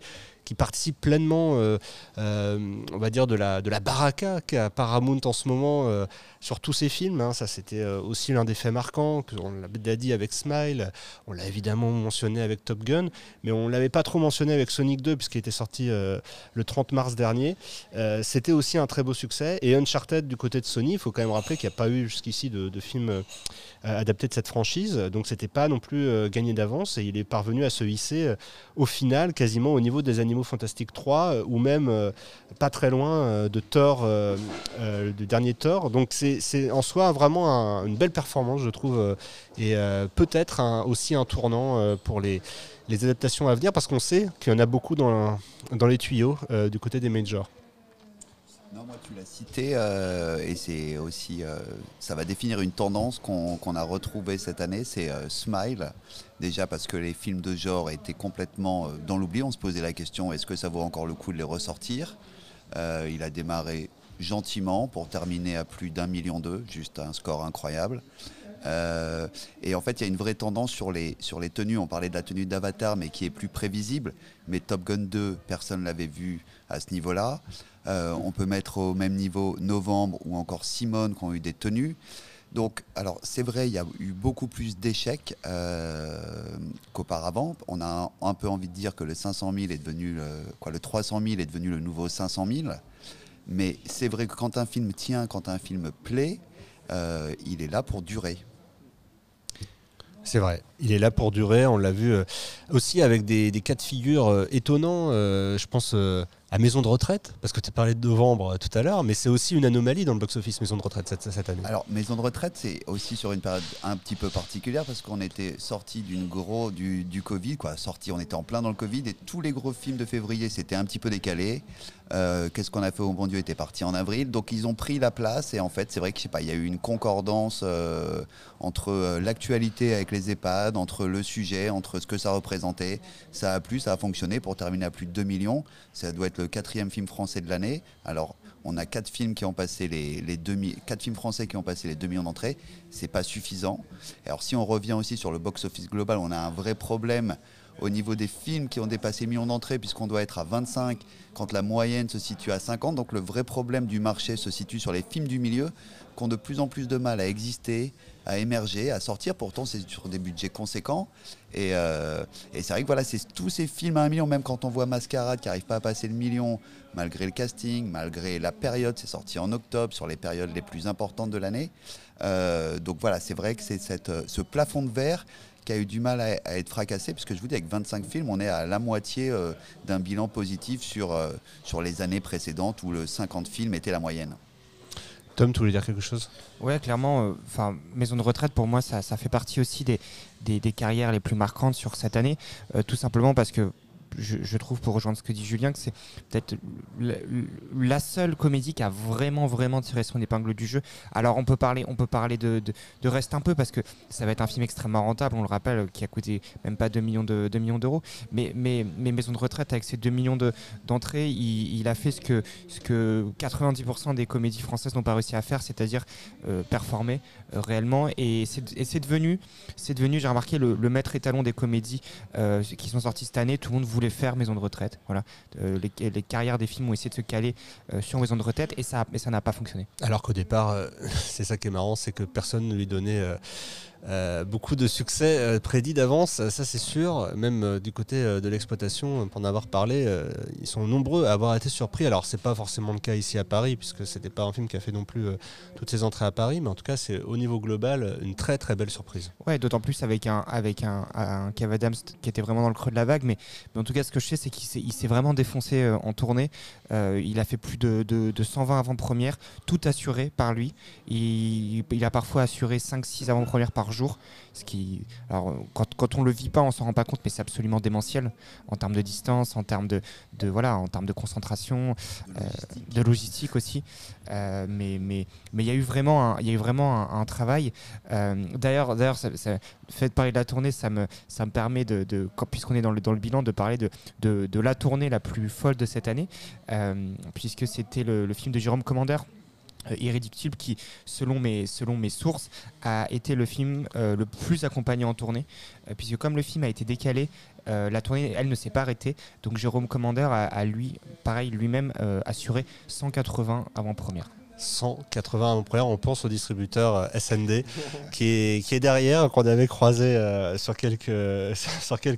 qui participe pleinement, euh, euh, on va dire, de la, de la baraka qu'a Paramount en ce moment euh, sur tous ses films. hein. Ça, c'était aussi l'un des faits marquants. On l'a dit avec Smile, on l'a évidemment mentionné avec Top Gun, mais on ne l'avait pas trop mentionné avec Sonic 2, puisqu'il était sorti le 30 mars dernier. C'était aussi un très beau succès. Et Uncharted, du côté de Sony, il faut quand même rappeler qu'il n'y a pas eu jusqu'ici de, de film adapté de cette franchise. Donc, c'était pas non plus gagné d'avance. Et il est parvenu à se hisser au final quasiment au niveau des Animaux Fantastiques 3, euh, ou même euh, pas très loin euh, de Thor, du dernier Thor. Donc, c'est en soi vraiment un- une belle performance, je trouve. et peut-être aussi un tournant pour les, adaptations à venir, parce qu'on sait qu'il y en a beaucoup dans, les tuyaux du côté des majors. Non, moi tu l'as cité et c'est aussi, ça va définir une tendance qu'on a retrouvée cette année, c'est Smile. Déjà parce que les films de genre étaient complètement euh, dans l'oubli, on se posait la question est-ce que ça vaut encore le coup de les ressortir Euh, Il a démarré gentiment pour terminer à plus d'un million d'eux, juste un score incroyable. Euh, et en fait, il y a une vraie tendance sur les, sur les tenues. On parlait de la tenue d'Avatar, mais qui est plus prévisible. Mais Top Gun 2, personne ne l'avait vu à ce niveau-là. On peut mettre au même niveau Novembre ou encore Simone qui ont eu des tenues. Donc, alors c'est vrai, il y a eu beaucoup plus d'échecs euh, qu'auparavant. On a un, peu envie de dire que le 500 000 est devenu, le- quoi, le 300 000 est devenu le nouveau 500 000. Mais c'est vrai que quand un film tient, quand un film plaît, euh, il est là pour durer. C'est vrai, il est là pour durer, on l'a vu euh, aussi avec des, des cas de figure étonnants, je pense à Maison de retraite, parce que tu parlais de novembre euh, tout à l'heure, mais c'est aussi une anomalie dans le box-office Maison de retraite cette, année. Alors, maison de retraite, c'est aussi sur une période un petit peu particulière parce qu'on était sorti gros du, du Covid, quoi. Sorti, on était en plein dans le Covid et tous les gros films de février s'étaient un petit peu décalés. Euh, Qu'est-ce qu'on a fait? Au bon Dieu était parti en avril, donc ils ont pris la place et en fait, c'est vrai que je sais pas, y a eu une concordance euh, entre euh, l'actualité avec les EHPAD, entre le sujet, entre ce que ça représentait. Ça a plu, ça a fonctionné pour terminer à plus de 2 millions. Ça doit être le quatrième film français de l'année. Alors, On a quatre films qui ont passé les, quatre films français qui ont passé les 2 millions d'entrées. C'est pas suffisant. Alors si on revient aussi sur le box-office global, on a un vrai problème au niveau des films qui ont dépassé le million d'entrées, puisqu'on doit être à 25 quand la moyenne se situe à 50. Donc le vrai problème du marché se situe sur les films du milieu, qui ont de plus en plus de mal à exister, à émerger, à sortir. Pourtant, c'est sur des budgets conséquents. Et, euh, c'est vrai que voilà, c'est tous ces films à un million, même quand on voit Mascarade qui n'arrive pas à passer le million, malgré le casting, malgré la période, c'est sorti en octobre, sur les périodes les plus importantes de l'année. Euh, donc voilà, c'est vrai que c'est cette, ce plafond de verre qui a eu du mal à, à, être fracassé, puisque je vous dis, avec 25 films, on est à la moitié euh, d'un bilan positif sur, euh, sur les années précédentes où le 50 films était la moyenne. Tom, tu voulais dire quelque chose? Ouais, clairement. Enfin, maison de retraite pour moi, ça, ça fait partie aussi des, des, des, carrières les plus marquantes sur cette année, euh, tout simplement parce que je, trouve, pour rejoindre ce que dit Julien, que c'est peut-être la, seule comédie qui a vraiment, vraiment tiré son épingle du jeu. Alors, on peut parler, on peut parler de, de, de Reste un peu parce que ça va être un film extrêmement rentable, on le rappelle, qui a coûté même pas 2 millions. De, d'euros. Mais, mais, mais, Maison de retraite, avec ses 2 millions d'entrées, il, a fait ce que, ce que 90% des comédies françaises n'ont pas réussi à faire, c'est-à-dire euh, performer euh, réellement. Et c'est devenu, devenu j'ai remarqué, le, le, maître étalon des comédies euh, qui sont sorties cette année. Tout le monde voulait faire maison de retraite. Voilà. Euh, les, carrières des films ont essayé de se caler euh, sur maison de retraite et ça, mais ça n'a pas fonctionné. Alors qu'au départ, euh, [LAUGHS] c'est ça qui est marrant, c'est que personne ne lui donnait euh, beaucoup de succès euh, prédits d'avance, ça c'est sûr. Même euh, du côté de l'exploitation, pour en avoir parlé, ils sont nombreux à avoir été surpris. Alors c'est pas forcément le cas ici à Paris, puisque c'était pas un film qui a fait non plus toutes ses entrées à Paris, mais en tout cas c'est au niveau global une très très belle surprise. Ouais, d'autant plus avec un avec un, Adams qui était vraiment dans le creux de la vague, mais, en tout cas ce que je sais c'est qu'il s'est vraiment défoncé en tournée. il a fait plus de, de, de 120 avant-premières, tout assuré par lui. Il a parfois assuré 5-6 avant-premières par jour. Ce qui, alors, quand, quand on le vit pas, on s'en rend pas compte, mais c'est absolument démentiel en termes de distance, en termes de, de voilà, en termes de concentration, euh, de logistique aussi. Euh, mais mais mais il y a eu vraiment il y a eu vraiment un, un travail. Euh, d'ailleurs d'ailleurs, ça, ça, fait de parler de la tournée, ça me ça me permet de, de puisqu'on est dans le dans le bilan, de parler de, de, la tournée la plus folle de cette année, euh, puisque c'était le, le film de Jérôme Commander euh, Irréductible qui, selon mes, selon mes sources, a été le film euh, le plus accompagné en tournée, euh, puisque comme le film a été décalé, euh, la tournée, elle ne s'est pas arrêtée. Donc Jérôme Commander a, lui, pareil, lui-même assuré 180 avant-première. 180 avant-première, on pense au distributeur SND qui est, derrière, qu'on avait croisé euh, [LAUGHS] sur, quelques,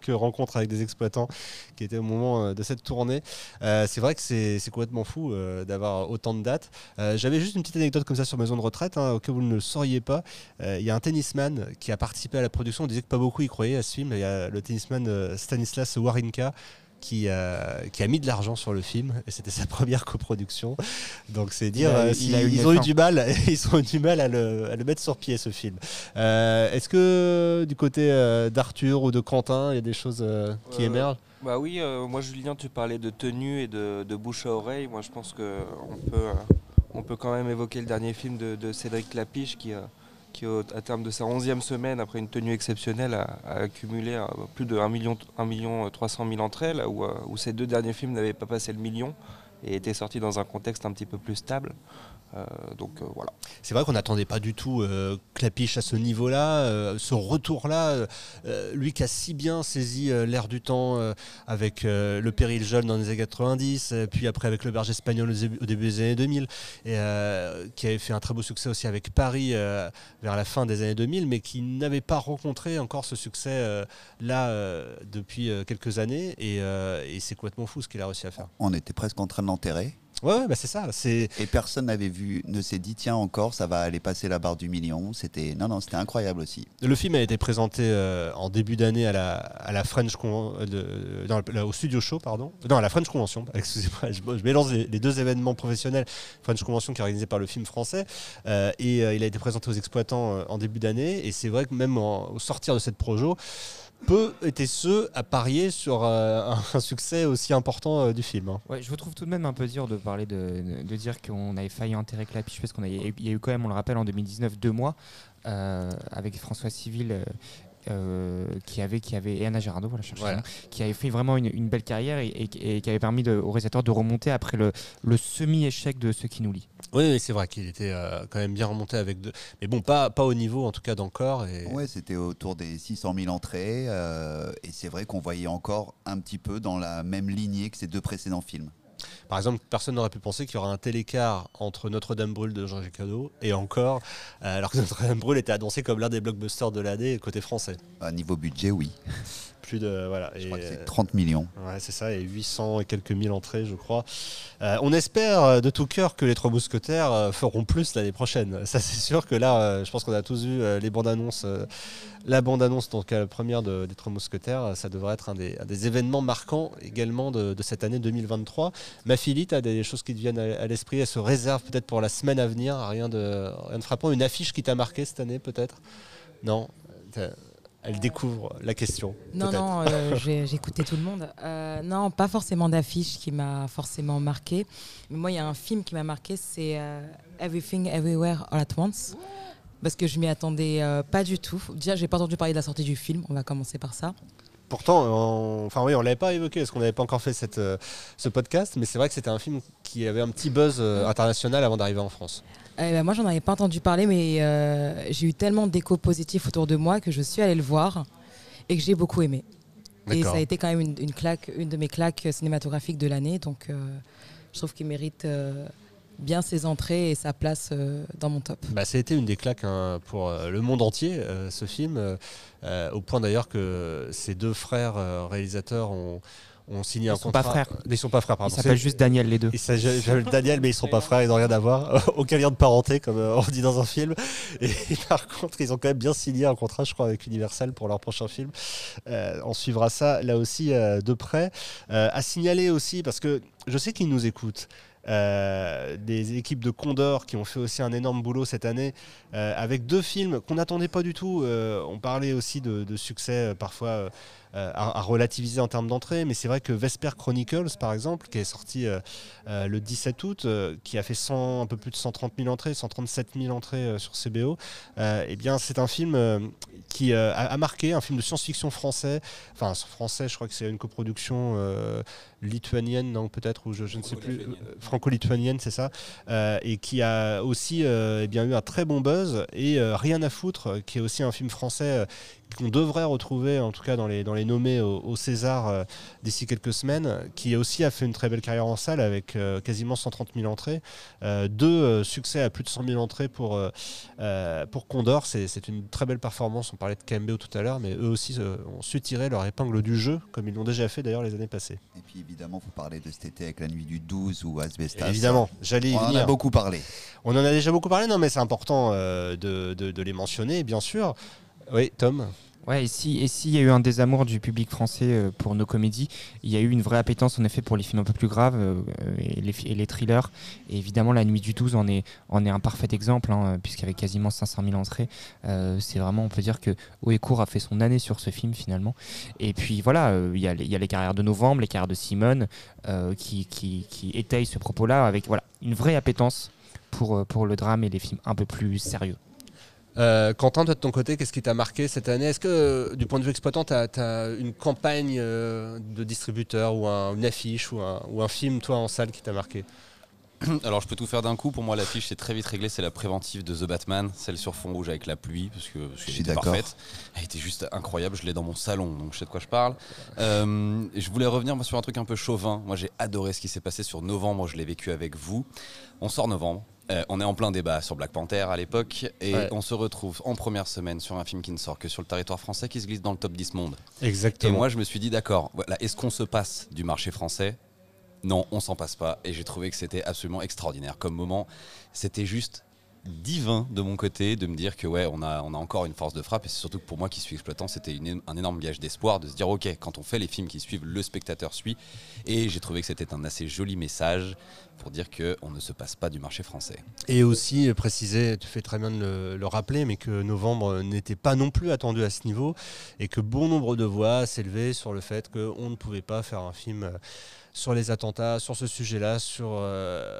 rencontres avec des exploitants qui étaient au moment de cette tournée. Euh, c'est vrai que c'est complètement fou euh, d'avoir autant de dates. J'avais juste une petite anecdote comme ça sur Maison de retraite, hein, que vous ne sauriez pas. Il y a un tennisman qui a participé à la production, on disait que pas beaucoup y croyaient à ce film. Il y a le tennisman Stanislas Warinka qui, euh, qui, a mis de l'argent sur le film et c'était sa première coproduction. Donc c'est dire a, euh, si ils ont eu du mal, [LAUGHS] ils ont eu du mal à le, à le mettre sur pied ce film. Euh, Est-ce que du côté euh, d'Arthur ou de Quentin, il y a des choses qui émergent? bah oui, moi Julien, tu parlais de tenue et de, de, bouche à oreille. Moi je pense que on peut, on peut quand même évoquer le dernier film de, de Cédric Lapiche qui qui, à terme de sa 11e semaine, après une tenue exceptionnelle, a, accumulé euh, plus de 1 million, 1 million 300 000 entrées, là où, euh, où ces deux derniers films n'avaient pas passé le million et étaient sortis dans un contexte un petit peu plus stable. Euh, donc euh, voilà. C'est vrai qu'on n'attendait pas du tout euh, Clapiche à ce niveau-là, euh, ce retour-là. lui qui a si bien saisi l'air du temps avec le péril jeune dans les années 90, puis après avec le berger espagnol au début des années 2000, et qui avait fait un très beau succès aussi avec Paris vers la fin des années 2000, mais qui n'avait pas rencontré encore ce succès là depuis quelques années. Et, et c'est complètement fou ce qu'il a réussi à faire. On était presque en train de l'enterrer. Ouais, bah c'est ça. C'est et personne n'avait vu, ne s'est dit tiens encore, ça va aller passer la barre du million. C'était non non, c'était incroyable aussi. Le film a été présenté euh, en début d'année à la à la French Con, de, dans le, au Studio Show pardon, non à la French Convention. [LAUGHS] Excusez-moi, je, je, mélange les, les, deux événements professionnels. French Convention qui est organisé par le film français euh, et euh, il a été présenté aux exploitants euh, en début d'année et c'est vrai que même en, au sortir de cette projo peu étaient ceux à parier sur euh, [LAUGHS] un succès aussi important euh, du film. Hein. Ouais, je vous trouve tout de même un peu dur de parler de, dire qu'on avait failli enterrer Clapiche parce qu'on a, y a eu quand même, on le rappelle, en 2019 deux mois euh, avec François Civil qui avait, qui avait et Anna Girardot, voilà, Voilà. qui avait fait vraiment une, une belle carrière et, et- et qui avait permis de- au réalisateur de remonter après le, le semi-échec de ce qui nous lie. Oui, oui, c'est vrai qu'il était euh, quand même bien remonté avec deux. Mais bon, pas, pas au niveau en tout cas d'encore. Et... Ouais, c'était autour des 600 000 entrées. euh, et c'est vrai qu'on voyait encore un petit peu dans la même lignée que ces deux précédents films. Par exemple, personne n'aurait pu penser qu'il y aurait un tel écart entre Notre-Dame brûle de Jean-Jacques Hano et encore, euh, alors que Notre-Dame brûle était annoncé comme l'un des blockbusters de l'année côté français. À niveau budget, oui. Plus de voilà. Je et, crois que euh, c'est 30 millions. Ouais, c'est ça, et 800 et quelques mille entrées, je crois. Euh, on espère euh, de tout cœur que les Trois Mousquetaires feront plus l'année prochaine. [LAUGHS] Ça, c'est sûr que là, je pense qu'on a tous vu les bandes annonces. la bande annonce, donc la première de- des Trois Mousquetaires, ça devrait être un des, un des événements marquants également de, de cette année 2023. Ma fille, tu as des choses qui te viennent à, à l'esprit Elle se réserve peut-être pour la semaine à venir, rien de, rien de frappant. Une affiche qui t'a marqué cette année, peut-être? Non? Elle découvre la question. Non, non, euh, [LAUGHS] écouté tout le monde. Euh, non, pas forcément d'affiche qui m'a forcément marqué. Mais moi, il y a un film qui m'a marqué, c'est euh, Everything Everywhere All at Once. Parce que je m'y attendais euh, pas du tout. Déjà, j'ai pas entendu parler de la sortie du film. On va commencer par ça. Pourtant, on... enfin oui, on l'avait pas évoqué parce qu'on n'avait pas encore fait cette, ce podcast, mais c'est vrai que c'était un film qui avait un petit buzz euh, international avant d'arriver en France. Eh ben, moi, j'en avais pas entendu parler, mais euh, j'ai eu tellement d'échos positifs autour de moi que je suis allée le voir et que j'ai beaucoup aimé. Et ça a été quand même une, une claque, une de mes claques cinématographiques de l'année. Donc, euh, je trouve qu'il mérite euh, bien ses entrées et sa place euh, dans mon top. Bah, ça a été une des claques hein, pour le monde entier, ce film, au point d'ailleurs que ces deux frères réalisateurs ont, ont signé un Ils sont contrat. pas frères. Ils sont pas frères, pardon. s'appelle C'est- juste Daniel, les deux. Il s'agit de Daniel, mais ils sont pas frères, ils n'ont rien à voir. [LAUGHS] Aucun lien de parenté, comme euh, on dit dans un film. Et [LAUGHS] par contre, ils ont quand même bien signé un contrat, je crois, avec Universal pour leur prochain film. Euh, on suivra ça là aussi euh, de près. Euh, à signaler aussi, parce que je sais qu'ils nous écoutent. Euh, des équipes de Condor qui ont fait aussi un énorme boulot cette année euh, avec deux films qu'on n'attendait pas du tout. Euh, on parlait aussi de, succès parfois à, relativiser en termes d'entrée, mais c'est vrai que Vesper Chronicles, par exemple, qui est sorti le 17 août, qui a fait 100, un peu plus de 130 000 entrées, 137 000 entrées sur CBO, eh bien c'est un film qui a, a marqué, un film de science-fiction français, enfin français, je crois que c'est une coproduction lituanienne, non peut-être, ou je, je ne sais plus, euh, franco-lituanienne, c'est ça, euh, et qui a aussi euh, eh bien, eu un très bon buzz, et euh, Rien à foutre, euh, qui est aussi un film français euh, qu'on devrait retrouver, en tout cas dans les, dans les nommés au, au César euh, d'ici quelques semaines, qui aussi a fait une très belle carrière en salle avec euh, quasiment 130 000 entrées. Euh, deux succès à plus de 100 000 entrées pour, pour Condor. C'est une très belle performance. On parlait de KMBO tout à l'heure, mais eux aussi ont su tirer leur épingle du jeu, comme ils l'ont déjà fait d'ailleurs les années passées. Et puis évidemment, vous parlez de cet été avec la nuit du 12 ou Asbestas. Évidemment, j'allais y On en a venir. beaucoup parlé. On en a déjà beaucoup parlé, non, mais c'est important de, de- de les mentionner, bien sûr. Oui, Tom Ouais, et si et s'il y a eu un désamour du public français euh, pour nos comédies, il y a eu une vraie appétence en effet pour les films un peu plus graves euh, et, les, et les thrillers. Et évidemment, La Nuit du 12 en est, en est un parfait exemple, hein, puisqu'avec quasiment 500 000 entrées, euh, c'est vraiment, on peut dire que Oecourt a fait son année sur ce film finalement. Et puis voilà, il y, a les- carrières de Novembre, les carrières de Simone, qui, qui, étayent ce propos-là avec voilà, une vraie appétence pour, pour le drame et les films un peu plus sérieux. Euh, Quentin, toi de ton côté, qu'est-ce qui t'a marqué cette année? Est-ce que, euh, du point de vue exploitant, tu as, une campagne euh, de distributeur ou un- une affiche ou un, ou un film, toi, en salle, qui t'a marqué? [CLEARS THROAT] Alors je peux tout faire d'un coup. Pour moi, l'affiche c'est très vite réglé. C'est la préventive de The Batman, celle sur fond rouge avec la pluie, parce que parce Je suis parfaite. Elle était juste incroyable. Je l'ai dans mon salon, donc je sais de quoi je parle. Euh, et je voulais revenir moi, sur un truc un peu chauvin. Moi, j'ai adoré ce qui s'est passé sur novembre. Je l'ai vécu avec vous. On sort novembre. Euh, on est en plein débat sur Black Panther à l'époque et Ouais. on se retrouve en première semaine sur un film qui ne sort que sur le territoire français qui se glisse dans le top 10 monde. Et Exactement. moi, je me suis dit, d'accord, voilà, est-ce qu'on se passe du marché français? Non, on s'en passe pas. Et j'ai trouvé que c'était absolument extraordinaire comme moment. C'était juste divin de mon côté de me dire que ouais on a, on a encore une force de frappe. Et c'est surtout pour moi qui suis exploitant c'était un énorme gage d'espoir de se dire ok quand on fait les films qui suivent le spectateur suit. Et j'ai trouvé que c'était un assez joli message pour dire que on ne se passe pas du marché français. Et aussi euh, préciser, tu fais très bien de le, le rappeler, mais que novembre euh, n'était pas non plus attendu à ce niveau. Et que bon nombre de voix s'élevaient sur le fait qu'on ne pouvait pas faire un film euh, sur les attentats, sur ce sujet-là, sur euh,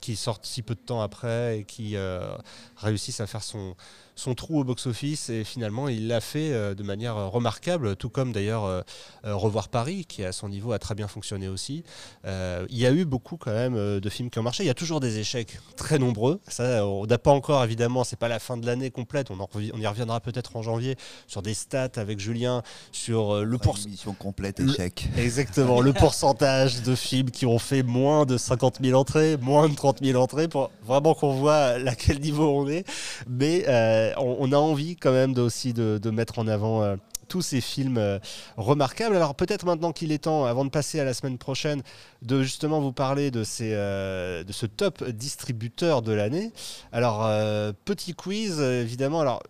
qui sortent si peu de temps après et qui euh, réussissent à faire son son trou au box-office et finalement il l'a fait euh, de manière euh, remarquable, tout comme d'ailleurs euh, Revoir Paris qui à son niveau a très bien fonctionné aussi. Il y a eu beaucoup quand même de films qui ont marché. Il y a toujours des échecs très nombreux. Ça, on n'a pas encore évidemment, c'est pas la fin de l'année complète. On, en revi- on y reviendra peut-être en janvier sur des stats avec Julien sur le pourcentage. complète, Le- échec. [LAUGHS] Exactement, le pourcentage de films qui ont fait moins de 50 000 entrées, moins de 30 000 entrées, pour vraiment qu'on voit à quel niveau on est. Mais euh, on, on a envie quand même aussi de, mettre en avant euh, tous ces films euh, remarquables. Alors peut-être maintenant qu'il est temps, avant de passer à la semaine prochaine, de justement vous parler de, ces, euh, de ce top distributeur de l'année. Alors euh, petit quiz, euh, évidemment. Alors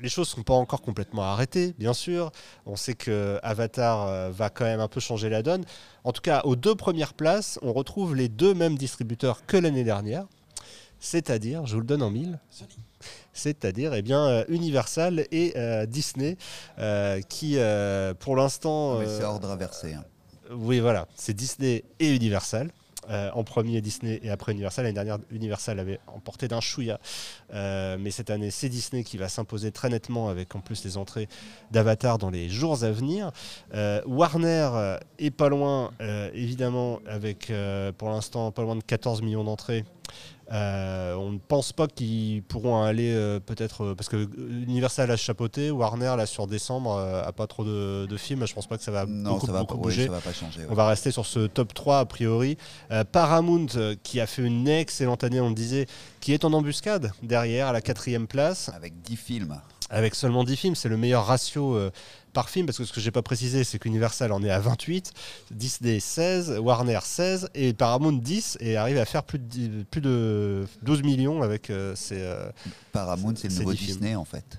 les choses sont pas encore complètement arrêtées, bien sûr. On sait que Avatar euh, va quand même un peu changer la donne. En tout cas, aux deux premières places, on retrouve les deux mêmes distributeurs que l'année dernière. C'est-à-dire, je vous le donne en mille, c'est-à-dire eh bien, euh, Universal et euh, Disney, euh, qui pour l'instant... C'est ordre inversé. hein. oui, voilà, c'est Disney et Universal. Euh, en premier Disney et après Universal. L'année dernière, Universal avait emporté d'un chouïa. Euh, mais cette année, c'est Disney qui va s'imposer très nettement avec en plus les entrées d'Avatar dans les jours à venir. Euh, Warner est pas loin, évidemment, avec pour l'instant pas loin de 14 millions d'entrées. Euh, on ne pense pas qu'ils pourront aller euh, peut-être euh, parce que Universal a chapeauté, Warner là sur décembre euh, a pas trop de, de films. Je pense pas que ça va Non, beaucoup, ça va, beaucoup pas, ouais, bouger. ça va pas changer. ouais. On va rester sur ce top 3 a priori. Euh, Paramount qui a fait une excellente année, on le disait, qui est en embuscade derrière à la quatrième place Avec 10 films. Avec seulement 10 films. C'est le meilleur ratio euh, par film parce que ce que j'ai pas précisé, c'est qu'Universal en est à 28, Disney 16, Warner 16 et Paramount 10 et arrive à faire plus de, 10 plus de 12 millions avec euh, ses. euh, Paramount, c'est le nouveau 10 films. Disney en fait.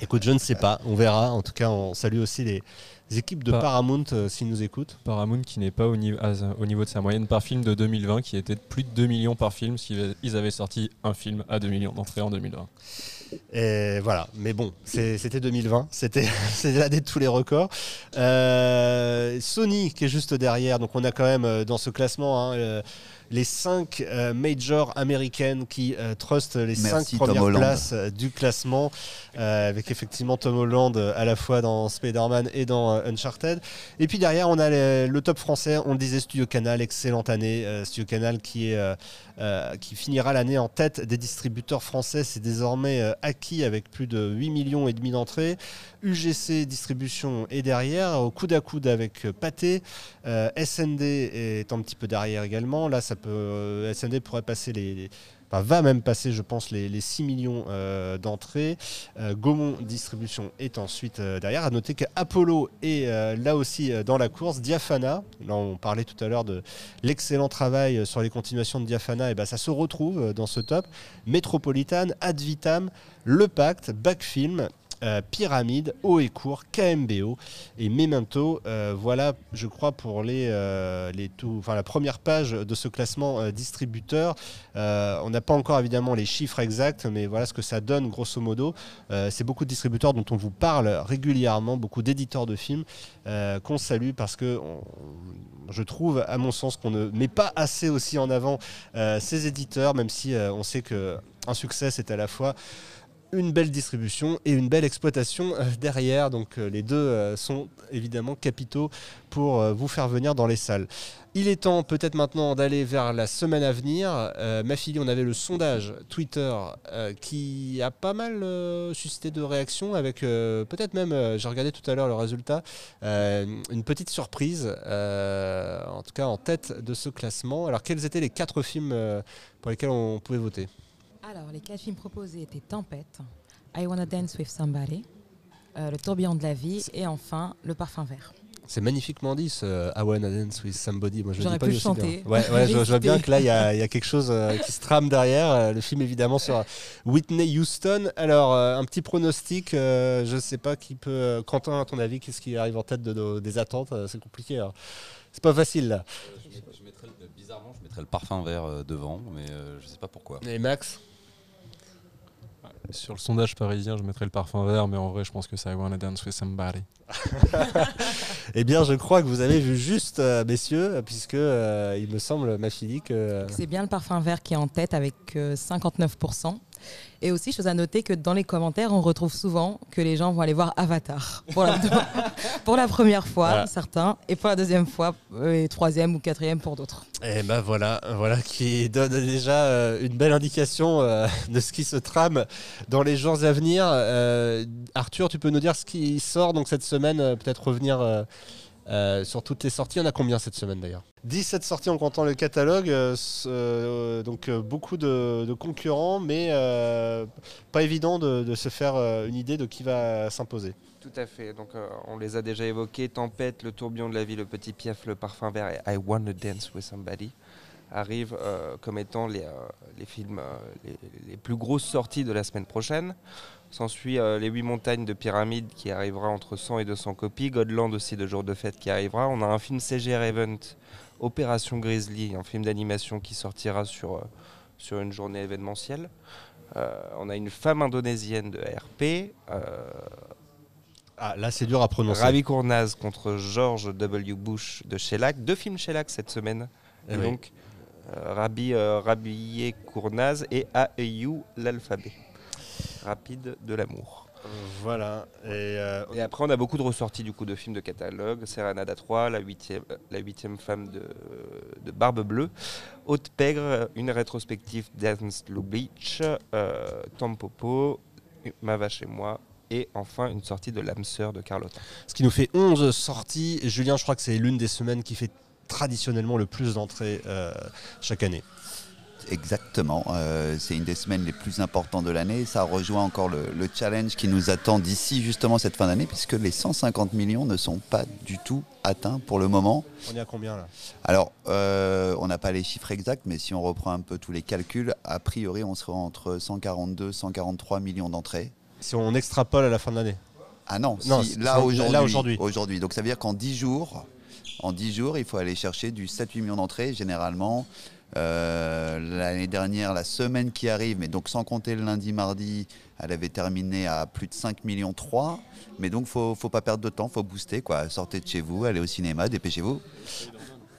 Écoute, je ne sais pas, on verra. En tout cas, on salue aussi les équipes de Paramount euh, s'ils nous écoutent. Paramount qui n'est pas au, niveau- à- au niveau de sa moyenne par film de 2020, qui était de plus de 2 millions par film s'ils ils avaient sorti un film à 2 millions d'entrées en 2020. Et voilà, mais bon, c'est- c'était 2020, c'était [LAUGHS] c'est l'année de tous les records. Euh, Sony qui est juste derrière, donc on a quand même euh, dans ce classement hein, euh, les 5 majors américaines qui euh, trustent les 5 Merci, Tom premières places euh, du classement, euh, avec effectivement Tom Holland euh, à la fois dans Spider-Man et dans euh, Uncharted. Et puis derrière, on a les- le top français, on le disait Studio Canal, excellente année, euh, Studio Canal qui est euh, euh, qui finira l'année en tête des distributeurs français. C'est désormais euh, acquis avec plus de 8 millions et demi d'entrées. UGC Distribution est derrière, au coude à coude avec euh, Pathé. Euh, SND est un petit peu derrière également. Là, euh, SND pourrait passer les, va même passer, je pense, les, les 6 millions d'entrées. Gaumont Distribution est ensuite derrière. À noter qu'Apollo est là aussi dans la course. Diafana, là on parlait tout à l'heure de l'excellent travail sur les continuations de Diafana, et ben ça se retrouve dans ce top. Métropolitan, Ad Vitam, Le Pacte, Backfilm. Euh, Pyramide, Haut et Court, KMBO et Memento. Euh, voilà, je crois, pour les, euh, les la première page de ce classement distributeur. On n'a pas encore évidemment les chiffres exacts, mais voilà ce que ça donne grosso modo. C'est beaucoup de distributeurs dont on vous parle régulièrement, beaucoup d'éditeurs de films qu'on salue parce que je trouve, à mon sens, qu'on ne met pas assez aussi en avant ces éditeurs, même si on sait que un succès c'est à la fois une belle distribution et une belle exploitation euh, derrière. Donc euh, les deux euh, sont évidemment capitaux pour vous faire venir dans les salles. Il est temps peut-être maintenant d'aller vers la semaine à venir. Ma fille, on avait le sondage Twitter qui a pas mal suscité de réactions avec peut-être même, j'ai regardé tout à l'heure le résultat, une petite surprise, en tout cas en tête de ce classement. Alors quels étaient les quatre films pour lesquels on pouvait voter? Alors, les quatre films proposés étaient Tempête, I Wanna Dance with Somebody, euh, Le tourbillon de la vie et enfin Le parfum vert. C'est magnifiquement dit ce I Wanna Dance with Somebody. Moi, je le J'aurais pas pu aussi chanter. bien. Ouais, ouais, je, je vois bien que là, il y, a il y a quelque chose euh, qui se trame derrière. Euh, Le film, évidemment, sur Whitney Houston. Alors, euh, un petit pronostic. euh, je sais pas qui peut. Quentin, à ton avis, qu'est-ce qui arrive en tête de nos- des attentes Euh, C'est compliqué. hein. C'est pas facile, là. Je, je mettrais le- bizarrement, je mettrais le parfum vert devant, mais euh, je sais pas pourquoi. Et Max? Sur le sondage parisien, je mettrais le parfum vert, mais en vrai, je pense que c'est I Wanna Dance with Somebody. [LAUGHS] Eh bien, je crois que vous avez vu juste, euh, messieurs, puisque euh, il me semble, ma fille, que. C'est bien le parfum vert qui est en tête avec euh, 59%. Et aussi, chose à noter que dans les commentaires, on retrouve souvent que les gens vont aller voir Avatar pour la, [LAUGHS] pour la première fois, Voilà. certains, et pour la deuxième fois, euh, et troisième ou quatrième pour d'autres. Et ben voilà, voilà qui donne déjà euh, une belle indication euh, de ce qui se trame dans les jours à venir. Euh, Arthur, tu peux nous dire ce qui sort donc cette semaine, peut-être revenir euh, sur toutes les sorties. Il y en a combien cette semaine d'ailleurs 17 sorties en comptant le catalogue, euh, euh, donc euh, beaucoup de, de concurrents, mais euh, pas évident de, de se faire euh, une idée de qui va s'imposer. Tout à fait. Donc, euh, on les a déjà évoqués. Tempête, Le tourbillon de la vie, Le petit piaf, Le parfum vert et I Wanna Dance with Somebody arrivent euh, comme étant les, euh, les films euh, les, les plus grosses sorties de la semaine prochaine. S'ensuit euh, Les Huit Montagnes de Pyramide qui arrivera entre 100 et 200 copies. Godland aussi de Jour de Fête qui arrivera. On a un film CGR Event, Opération Grizzly, un film d'animation qui sortira sur, euh, sur une journée événementielle. Euh, on a une femme indonésienne de RP. Ah, là c'est dur à prononcer. Ravi Kournaz contre George W. Bush de Shellac. Deux films Shellac cette semaine. Eh Et oui. donc, Rabi Rabier Kournaz et AEU l'alphabet. Rapide de l'amour. Voilà. Et, euh, Et après, on a beaucoup de ressorties du coup de films de catalogue. Serenade à 3, la huitième, la huitième femme de, de Barbe Bleue, Haute Pègre, une rétrospective Dance Blue Beach, euh, Tampopo, Ma vache et moi, et enfin une sortie de L'âme sœur de Carlotta. Ce qui nous fait 11 sorties. Julien, je crois que c'est l'une des semaines qui fait traditionnellement le plus d'entrées euh, chaque année. Exactement, euh, c'est une des semaines les plus importantes de l'année. Ça rejoint encore le, le challenge qui nous attend d'ici justement cette fin d'année, puisque les 150 millions ne sont pas du tout atteints pour le moment. On est à combien là? Alors, euh, on n'a pas les chiffres exacts, mais si on reprend un peu tous les calculs, a priori, on sera entre 142 143 millions d'entrées. Si on extrapole à la fin de l'année? Ah non, Non, si, là aujourd'hui. Donc ça veut dire qu'en 10 jours, en 10 jours, il faut aller chercher du 7-8 millions d'entrées. Généralement, euh, l'année dernière, la semaine qui arrive, mais donc sans compter le lundi, mardi, elle avait terminé à plus de 5 millions 3. Mais donc faut, faut pas perdre de temps, faut booster quoi. Sortez de chez vous, allez au cinéma, dépêchez-vous.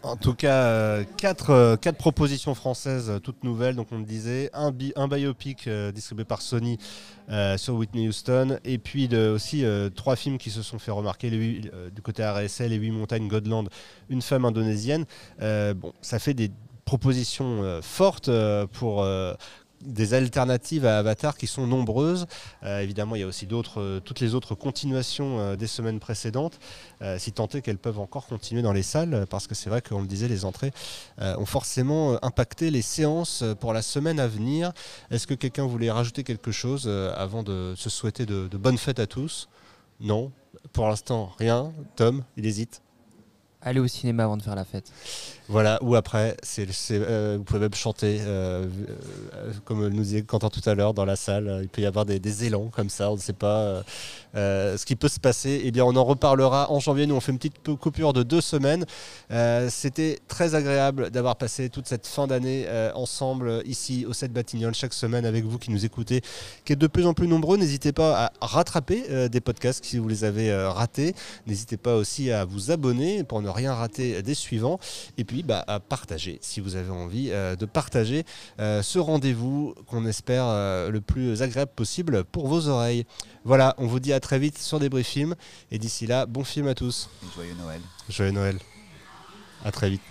En tout cas, euh, quatre, euh, quatre propositions françaises euh, toutes nouvelles. Donc, on le disait, un, bi- un biopic euh, distribué par Sony euh, sur Whitney Houston, et puis aussi euh, trois films qui se sont fait remarquer euh, du côté RSL, Les Huit Montagnes, Godland, Une femme indonésienne. Euh, bon, ça fait des propositions euh, fortes euh, pour euh, des alternatives à Avatar qui sont nombreuses. Évidemment, il y a aussi d'autres, toutes les autres continuations des semaines précédentes, si tant est qu'elles peuvent encore continuer dans les salles, parce que c'est vrai qu'on le disait, les entrées ont forcément impacté les séances pour la semaine à venir. Est-ce que quelqu'un voulait rajouter quelque chose avant de se souhaiter de, de bonnes fêtes à tous? Non, pour l'instant rien. Tom, il hésite. Allez au cinéma avant de faire la fête. Voilà, ou après, euh, vous pouvez même chanter, euh, euh, comme nous disait Quentin tout à l'heure, dans la salle. Il peut y avoir des, élans comme ça, on ne sait pas euh, euh, ce qui peut se passer. Eh bien, on en reparlera en janvier. Nous, on fait une petite coupure de deux semaines. Euh, c'était très agréable d'avoir passé toute cette fin d'année euh, ensemble ici au 7 Batignolles, chaque semaine avec vous qui nous écoutez, qui êtes de plus en plus nombreux. N'hésitez pas à rattraper euh, des podcasts si vous les avez euh, ratés. N'hésitez pas aussi à vous abonner pour ne rien rater des suivants. Et puis bah, à partager si vous avez envie euh, de partager euh, ce rendez-vous qu'on espère euh, le plus agréable possible pour vos oreilles. Voilà, on vous dit à très vite sur des films. Et d'ici là, bon film à tous. Joyeux Noël. Joyeux Noël. À très vite.